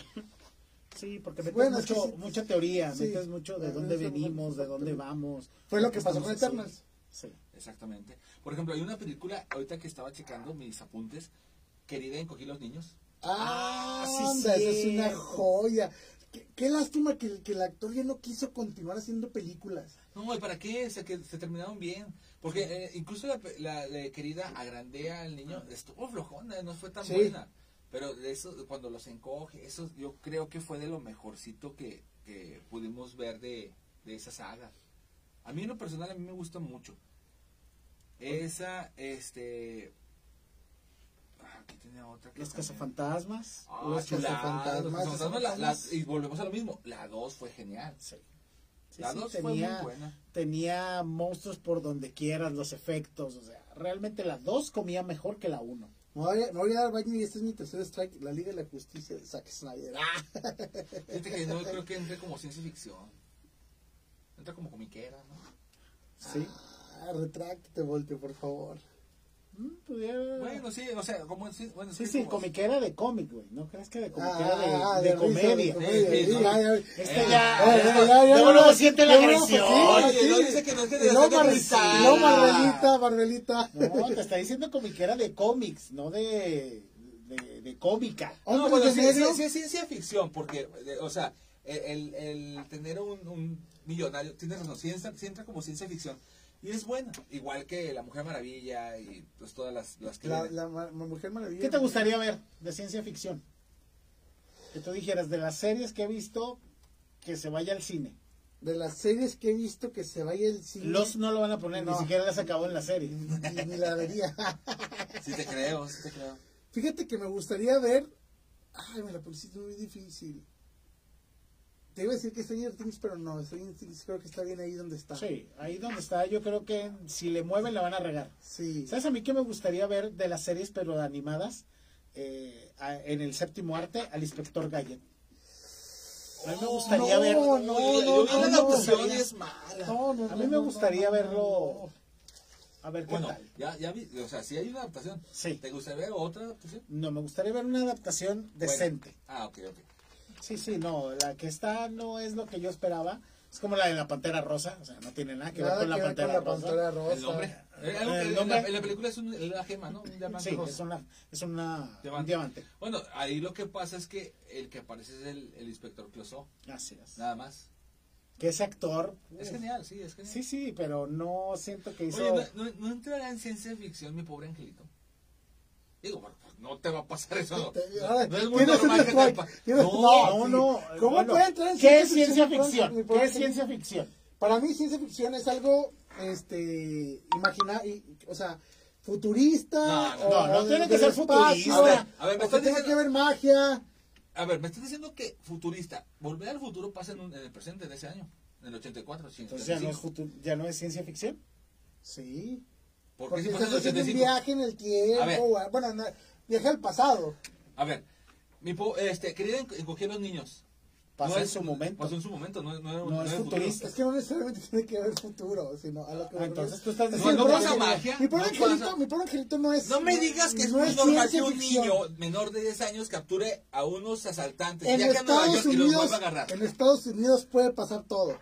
[SPEAKER 2] Sí, porque metes
[SPEAKER 3] Bueno,
[SPEAKER 2] mucho,
[SPEAKER 3] sí.
[SPEAKER 2] mucha teoría,
[SPEAKER 3] Sí.
[SPEAKER 2] metes mucho de dónde venimos, de dónde vamos.
[SPEAKER 3] Fue lo que pasó con
[SPEAKER 2] así.
[SPEAKER 3] Eternals.
[SPEAKER 2] Sí.
[SPEAKER 1] Exactamente. Por ejemplo, hay una película, ahorita que estaba checando mis apuntes, Querida, encogí los niños.
[SPEAKER 3] Ah,
[SPEAKER 2] sí,
[SPEAKER 3] anda, esa es una joya. Qué, qué lástima que, que el actor ya no quiso continuar haciendo películas.
[SPEAKER 1] No, ¿y para qué? O sea, que se terminaron bien. Porque eh, incluso la, la- la Querida agrandea al niño, estuvo flojona, no fue tan
[SPEAKER 3] Sí.
[SPEAKER 1] buena. Pero de eso, cuando los encoge, eso yo creo que fue de lo mejorcito que, que pudimos ver de, de esa saga. A mí en lo personal, a mí me gusta mucho. Esa, este... ah, Aquí tenía otra. que
[SPEAKER 2] Los cazafantasmas.
[SPEAKER 1] Ah,
[SPEAKER 3] Los
[SPEAKER 1] chulada,
[SPEAKER 3] cazafantasmas,
[SPEAKER 1] los cazafantasmas, y volvemos a lo mismo. La 2 fue genial.
[SPEAKER 2] Sí. Sí,
[SPEAKER 1] La
[SPEAKER 2] sí,
[SPEAKER 1] 2 fue muy buena.
[SPEAKER 2] tenía monstruos por donde quieras, los efectos. O sea, realmente la 2 comía mejor que la 1.
[SPEAKER 3] Me voy, a, me voy a dar baño y este es mi tercer strike, la Liga de la Justicia de Zack Snyder. Ah.
[SPEAKER 1] Fíjate que no creo que entre como ciencia ficción. Entra como comiquera, ¿no?
[SPEAKER 2] Sí.
[SPEAKER 3] Ah, retráctate, Volte, por favor.
[SPEAKER 2] Mm, pudiera-
[SPEAKER 1] Bueno, sí, o sea, como sí, bueno,
[SPEAKER 2] Sí, sí,
[SPEAKER 1] como-
[SPEAKER 2] comiquera de cómic, güey. ¿No crees que de
[SPEAKER 3] Ah,
[SPEAKER 2] comiquera de,
[SPEAKER 3] ah,
[SPEAKER 2] de
[SPEAKER 3] de de comedia,
[SPEAKER 1] Sí,
[SPEAKER 3] sí,
[SPEAKER 1] sí,
[SPEAKER 3] ya, ya.
[SPEAKER 2] Este
[SPEAKER 1] Eh,
[SPEAKER 2] ya,
[SPEAKER 3] eh,
[SPEAKER 2] ya,
[SPEAKER 3] ya, ya,
[SPEAKER 2] luego,
[SPEAKER 3] ya,
[SPEAKER 2] luego
[SPEAKER 3] ya,
[SPEAKER 2] siente la
[SPEAKER 3] ya, ya,
[SPEAKER 2] agresión.
[SPEAKER 3] sí,
[SPEAKER 1] Oye,
[SPEAKER 3] sí.
[SPEAKER 1] no dice que no es que
[SPEAKER 3] Marvelita.
[SPEAKER 2] No, te está diciendo comiquera de cómics, no de, de, de cómica.
[SPEAKER 1] No, bueno, sí, sí, sí es ciencia ficción, porque, eh, o sea, el, el tener un, un millonario, tienes razón, sí entra, sí entra como ciencia ficción. Y es buena, igual que La Mujer Maravilla y pues todas las, las que
[SPEAKER 3] La, Mujer Maravilla.
[SPEAKER 2] ¿Qué te gustaría ver de ciencia ficción? Que tú dijeras, de las series que he visto, que se vaya al cine.
[SPEAKER 3] De las series que he visto que se vaya el cine.
[SPEAKER 2] Los no lo van a poner,
[SPEAKER 3] No.
[SPEAKER 2] ni siquiera las acabó en la serie.
[SPEAKER 3] Ni, ni la vería.
[SPEAKER 1] Sí te creo, sí te creo.
[SPEAKER 3] Fíjate que me gustaría ver. Ay, me la pusiste muy difícil. Te iba a decir que Stranger Things, pero no. Stranger Things creo que está bien ahí donde está.
[SPEAKER 2] Sí, ahí donde está, yo creo que si le mueven la van a regar.
[SPEAKER 3] Sí.
[SPEAKER 2] ¿Sabes a mí qué me gustaría ver de las series, pero animadas? Eh, a- en el séptimo arte, al inspector Gadget. A mí me gustaría
[SPEAKER 3] no,
[SPEAKER 2] ver.
[SPEAKER 3] no, no,
[SPEAKER 1] yo
[SPEAKER 3] no,
[SPEAKER 1] la es mala.
[SPEAKER 3] No, no,
[SPEAKER 2] A mí
[SPEAKER 3] no,
[SPEAKER 2] me
[SPEAKER 3] no,
[SPEAKER 2] gustaría
[SPEAKER 3] no, no,
[SPEAKER 2] verlo. A ver qué
[SPEAKER 1] Bueno,
[SPEAKER 2] tal.
[SPEAKER 1] ya, ya vi, o sea, sí hay una adaptación.
[SPEAKER 2] Sí.
[SPEAKER 1] ¿Te gustaría ver otra adaptación?
[SPEAKER 2] No, me gustaría ver una adaptación decente.
[SPEAKER 1] Ah, ok, ok.
[SPEAKER 2] Sí, sí, no, la que está no es lo que yo esperaba. Es como la de la Pantera Rosa, o sea, no tiene nada que
[SPEAKER 3] Nada
[SPEAKER 2] ver con la
[SPEAKER 3] que
[SPEAKER 2] Pantera
[SPEAKER 3] con la
[SPEAKER 2] Rosa.
[SPEAKER 3] Pantera Rosa.
[SPEAKER 1] El nombre. Eh, en
[SPEAKER 2] nombre.
[SPEAKER 1] la, en la película es un, es la gema, ¿no? Un diamante
[SPEAKER 2] Sí,
[SPEAKER 1] rosa.
[SPEAKER 2] es una, es una
[SPEAKER 1] Diamante.
[SPEAKER 2] un diamante.
[SPEAKER 1] Bueno, ahí lo que pasa es que el que aparece es el, el inspector Clouseau,
[SPEAKER 2] Así es.
[SPEAKER 1] nada más.
[SPEAKER 2] Que ese actor.
[SPEAKER 1] Es
[SPEAKER 2] uf,
[SPEAKER 1] genial, sí, es genial.
[SPEAKER 2] Sí, sí, pero no siento que hizo.
[SPEAKER 1] Oye, ¿no, no, no entrará en ciencia ficción mi pobre angelito? Digo, bueno, no te va a pasar eso. No, es muy normal que te pa- No,
[SPEAKER 2] no.
[SPEAKER 3] ¿Cómo
[SPEAKER 2] bueno,
[SPEAKER 3] puede entrar en
[SPEAKER 2] ¿Qué es
[SPEAKER 3] ciencia ficción?
[SPEAKER 2] ¿Qué es ciencia ficción?
[SPEAKER 3] Para mí ciencia ficción es algo, este, imaginar, o sea, futurista.
[SPEAKER 1] No,
[SPEAKER 3] o-
[SPEAKER 2] no, tiene que ser futurista.
[SPEAKER 1] A ver, a ver, me
[SPEAKER 3] o que
[SPEAKER 1] estás
[SPEAKER 3] tenga
[SPEAKER 1] diciendo-
[SPEAKER 3] que ver magia.
[SPEAKER 1] A ver, me estás diciendo que futurista, volver al futuro pasa en, un- en el presente de ese año, en el 84,
[SPEAKER 2] Entonces ya no es,
[SPEAKER 1] 85.
[SPEAKER 2] ya no es ciencia ficción.
[SPEAKER 3] Sí.
[SPEAKER 1] ¿Por qué
[SPEAKER 3] Porque estás haciendo un
[SPEAKER 1] 85?
[SPEAKER 3] viaje en el tiempo.
[SPEAKER 1] A ver.
[SPEAKER 3] o- bueno, no, viaje al pasado.
[SPEAKER 1] A ver, mi po- este, quería enco- encoger a los niños.
[SPEAKER 2] Pasó
[SPEAKER 1] No
[SPEAKER 2] en
[SPEAKER 1] es-
[SPEAKER 2] su momento.
[SPEAKER 1] Pasó en su momento, no, no, era-
[SPEAKER 2] No
[SPEAKER 1] no
[SPEAKER 2] es futurista.
[SPEAKER 3] Es que no necesariamente tiene que ver futuro, sino a lo que
[SPEAKER 2] Ah, entonces tú estás
[SPEAKER 3] Es que
[SPEAKER 2] diciendo
[SPEAKER 3] mi
[SPEAKER 1] no pasa
[SPEAKER 3] angelito-
[SPEAKER 1] magia,
[SPEAKER 3] Mi pobre
[SPEAKER 1] no
[SPEAKER 3] angelito,
[SPEAKER 1] pasa-
[SPEAKER 3] mi pobre angelito no es.
[SPEAKER 1] No me digas que es
[SPEAKER 3] no
[SPEAKER 1] muy normal que
[SPEAKER 3] ciencia
[SPEAKER 1] un
[SPEAKER 3] ficción.
[SPEAKER 1] niño menor de 10 años capture a unos asaltantes,
[SPEAKER 3] En
[SPEAKER 1] viaje a Nueva
[SPEAKER 3] Estados Unidos,
[SPEAKER 1] a agarrar.
[SPEAKER 3] en Estados Unidos puede pasar todo.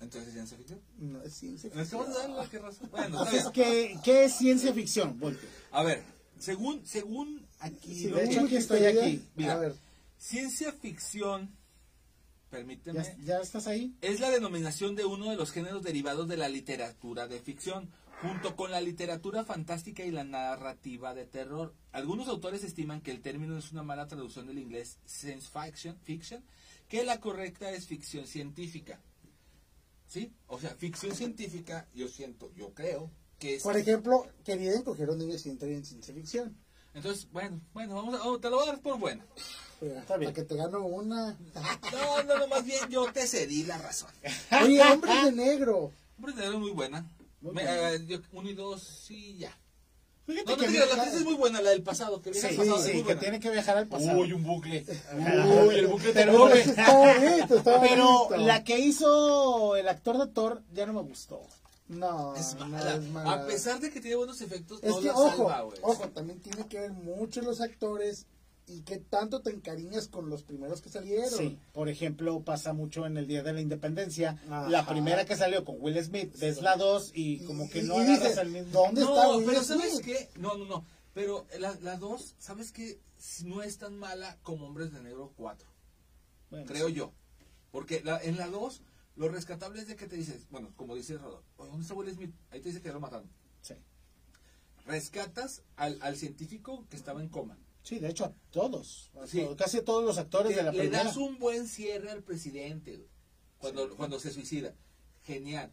[SPEAKER 1] Entonces es ciencia ficción.
[SPEAKER 3] No es ciencia
[SPEAKER 1] ¿Me
[SPEAKER 3] ficción.
[SPEAKER 1] la que? Bueno.
[SPEAKER 2] ¿qué, es ciencia ficción? Voltio?
[SPEAKER 1] A ver, según, según aquí,
[SPEAKER 3] Sí,
[SPEAKER 1] lo
[SPEAKER 2] de
[SPEAKER 1] que-
[SPEAKER 2] hecho, aquí estoy aquí.
[SPEAKER 1] Mira.
[SPEAKER 3] A ver,
[SPEAKER 1] ciencia ficción, permíteme,
[SPEAKER 2] ¿Ya, ya estás ahí?
[SPEAKER 1] es la denominación de uno de los géneros derivados de la literatura de ficción, junto con la literatura fantástica y la narrativa de terror. Algunos autores estiman que el término es una mala traducción del inglés science fiction, fiction que la correcta es ficción científica. ¿Sí? O sea, ficción científica, yo siento, yo creo que es...
[SPEAKER 3] por ejemplo, quería encoger a un niño en ciencia ficción.
[SPEAKER 1] Entonces, bueno, bueno, vamos a, oh, te lo voy a dar por buena.
[SPEAKER 3] Está
[SPEAKER 2] bien.
[SPEAKER 3] Para que te gano una.
[SPEAKER 1] No, no, no, más bien yo te cedí la razón.
[SPEAKER 3] Oye, hombres de negro.
[SPEAKER 1] Hombre, te muy buena.
[SPEAKER 2] Muy
[SPEAKER 1] Me-
[SPEAKER 2] buena.
[SPEAKER 1] eh, yo- uno y dos, sí, ya.
[SPEAKER 2] Fíjate
[SPEAKER 1] No, no
[SPEAKER 2] que
[SPEAKER 1] te la actriz es muy buena, la del pasado, que viene
[SPEAKER 2] Sí,
[SPEAKER 1] al pasado,
[SPEAKER 2] sí,
[SPEAKER 1] es muy
[SPEAKER 2] que tiene que viajar al pasado.
[SPEAKER 1] Uy, un bucle.
[SPEAKER 2] Uy,
[SPEAKER 1] el bucle te
[SPEAKER 2] Pero-
[SPEAKER 1] come.
[SPEAKER 3] Está bonito, está
[SPEAKER 2] Pero
[SPEAKER 3] bonito.
[SPEAKER 2] la que hizo el actor de Thor ya no me gustó.
[SPEAKER 3] No,
[SPEAKER 1] Es
[SPEAKER 3] no
[SPEAKER 1] mala.
[SPEAKER 3] es mala.
[SPEAKER 1] A pesar de que tiene buenos efectos,
[SPEAKER 3] Es
[SPEAKER 1] no
[SPEAKER 3] que,
[SPEAKER 1] la
[SPEAKER 3] ojo,
[SPEAKER 1] salva, güey.
[SPEAKER 3] ojo, también tiene que ver mucho los actores y qué tanto te encariñas con los primeros que salieron.
[SPEAKER 2] Sí, por ejemplo, pasa mucho en el Día de la Independencia.
[SPEAKER 3] Ajá.
[SPEAKER 2] La primera que salió con Will Smith es la 2 y como que
[SPEAKER 3] Y-
[SPEAKER 2] no
[SPEAKER 3] y
[SPEAKER 2] agarras
[SPEAKER 3] dices,
[SPEAKER 2] al mismo.
[SPEAKER 3] ¿dónde está
[SPEAKER 1] No,
[SPEAKER 3] Will
[SPEAKER 1] pero
[SPEAKER 3] Smith?
[SPEAKER 1] ¿sabes qué? No, no, no. Pero la, la dos, ¿sabes qué? No es tan mala como Hombres de Negro 4,
[SPEAKER 2] Bueno,
[SPEAKER 1] creo
[SPEAKER 2] sí.
[SPEAKER 1] yo. Porque la- en la 2, lo rescatable es de que te dices, bueno, como dice Rodolfo, "Oye, ¿dónde está Will Smith? Ahí te dice que ya lo mataron.
[SPEAKER 2] Sí.
[SPEAKER 1] Rescatas al, al científico que estaba en coma.
[SPEAKER 2] Sí, de hecho a todos, a
[SPEAKER 1] Sí.
[SPEAKER 2] todos, casi a todos los actores
[SPEAKER 1] Te-
[SPEAKER 2] de la
[SPEAKER 1] le
[SPEAKER 2] primera.
[SPEAKER 1] das un buen cierre al presidente güey, cuando, cuando se suicida. Genial.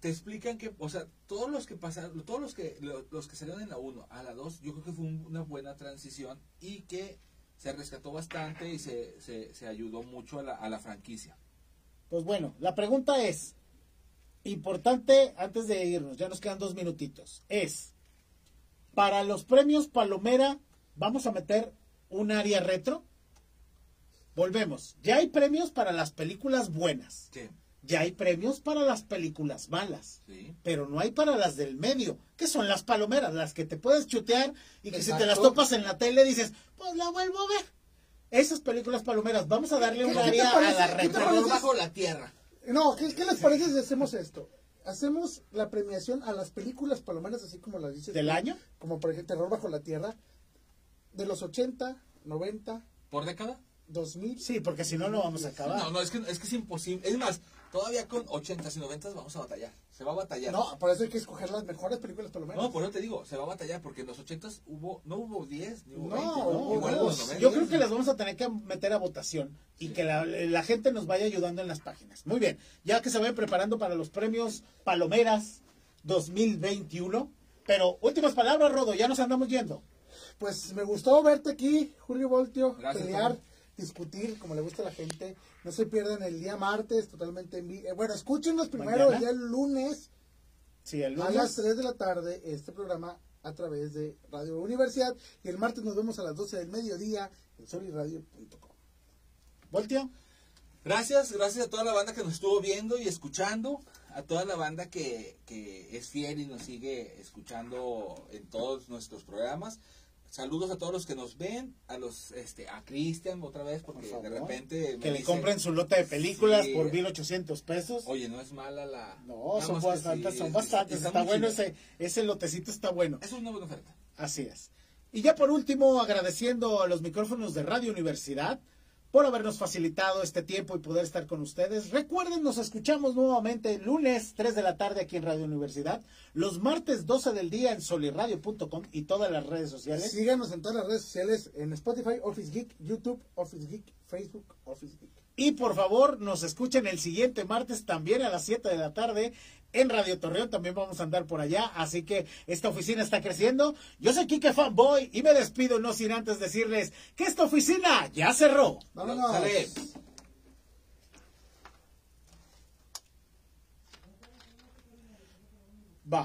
[SPEAKER 1] Te explican que, o sea, todos los que pasaron, todos los que lo- los que salieron en la 1 a la 2, yo creo que fue un- una buena transición y que se rescató bastante y se, se, se ayudó mucho a la, a la franquicia.
[SPEAKER 2] Pues bueno, la pregunta es, importante antes de irnos, ya nos quedan dos minutitos, es, para los premios Palomera, ¿vamos a meter un área retro? Volvemos, ya hay premios para las películas buenas,
[SPEAKER 1] Sí.
[SPEAKER 2] ya hay premios para las películas malas.
[SPEAKER 1] Sí.
[SPEAKER 2] Pero no hay para las del medio, que son las palomeras, las que te puedes chutear y que si te las topas en la tele dices, pues la vuelvo a ver. Esas películas palomeras, vamos a darle un
[SPEAKER 3] ¿Qué- qué te
[SPEAKER 2] área a la.
[SPEAKER 1] Terror bajo la tierra.
[SPEAKER 3] No, ¿qué, qué les parece si hacemos esto? Hacemos la premiación a las películas palomeras, así como las dices.
[SPEAKER 2] ¿Del
[SPEAKER 3] tú,
[SPEAKER 2] año?
[SPEAKER 3] Como por ejemplo Terror bajo la tierra, de los 80, 90,
[SPEAKER 1] ¿Por década?
[SPEAKER 3] 2000.
[SPEAKER 2] Sí, porque si no, no vamos a acabar.
[SPEAKER 1] No, no, es que, es que es imposible. Es más, todavía con 80s y 90s vamos a batallar. Se va a batallar.
[SPEAKER 3] No, por eso hay que escoger las mejores películas palomeras.
[SPEAKER 1] No, por eso te digo, se va a batallar porque en los 80s hubo, no hubo 10 ni hubo
[SPEAKER 3] No,
[SPEAKER 1] 20.
[SPEAKER 3] hubo
[SPEAKER 1] Igual en
[SPEAKER 3] dos.
[SPEAKER 1] los 90.
[SPEAKER 2] Yo creo que las vamos a tener que meter a votación y que la, la gente nos vaya ayudando en las páginas. Muy bien, ya que se vayan preparando para los premios Palomeras 2021. Pero últimas palabras, Rodo, ya nos andamos yendo.
[SPEAKER 3] Pues me gustó verte aquí, Julio Voltio,
[SPEAKER 1] Gracias,
[SPEAKER 3] pelear. Discutir como le gusta a la gente. No se pierdan el día martes, totalmente en vivo. bueno, escúchenos primero
[SPEAKER 2] Mañana.
[SPEAKER 3] el día lunes
[SPEAKER 2] Sí, el
[SPEAKER 3] a
[SPEAKER 2] lunes.
[SPEAKER 3] las 3 de la tarde este programa a través de Radio Universidad y el martes nos vemos a las 12 del mediodía en soliradio.com.
[SPEAKER 2] Voltio.
[SPEAKER 1] Gracias, gracias a toda la banda que nos estuvo viendo y escuchando, a toda la banda que, que es fiel y nos sigue escuchando en todos nuestros programas. Saludos a todos los que nos ven, a los este a Cristian otra vez porque
[SPEAKER 2] Por
[SPEAKER 1] de repente
[SPEAKER 2] Que le
[SPEAKER 1] dice,
[SPEAKER 2] compren su lote de películas
[SPEAKER 1] Sí.
[SPEAKER 2] por 1800 pesos.
[SPEAKER 1] Oye, no es mala la
[SPEAKER 2] No, son bastantes,
[SPEAKER 1] sí,
[SPEAKER 2] son
[SPEAKER 1] es-
[SPEAKER 2] bastantes. Está, bueno
[SPEAKER 1] chido.
[SPEAKER 2] ese, ese lotecito, está bueno.
[SPEAKER 1] Es una buena oferta.
[SPEAKER 2] Así es. Y ya por último, agradeciendo a los micrófonos de Radio Universidad por habernos facilitado este tiempo y poder estar con ustedes. Recuerden, nos escuchamos nuevamente el lunes 3 de la tarde aquí en Radio Universidad, los martes 12 del día en soliradio.com y todas las redes sociales.
[SPEAKER 3] Síganos en todas las redes sociales, en Spotify, Office Geek, YouTube, Office Geek, Facebook, Office Geek.
[SPEAKER 2] Y por favor, nos escuchen el siguiente martes también a las 7 de la tarde en Radio Torreón. También vamos a andar por allá. Así que esta oficina está creciendo. Yo soy Kike Fanboy y me despido no sin antes decirles que esta oficina ya cerró.
[SPEAKER 3] Vámonos.
[SPEAKER 1] Sale.
[SPEAKER 2] Va.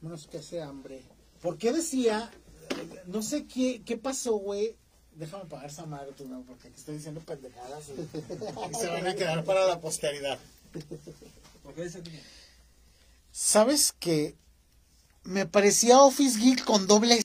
[SPEAKER 3] Menos que hace hambre.
[SPEAKER 2] ¿Por qué decía? eh, No sé qué, qué pasó, güey. Déjame pagar esa madre porque aquí estoy diciendo pendejadas y, y se van a quedar para la posteridad.
[SPEAKER 1] ¿Por qué dice que-
[SPEAKER 2] ¿Sabes qué? Me parecía Office Geek con doble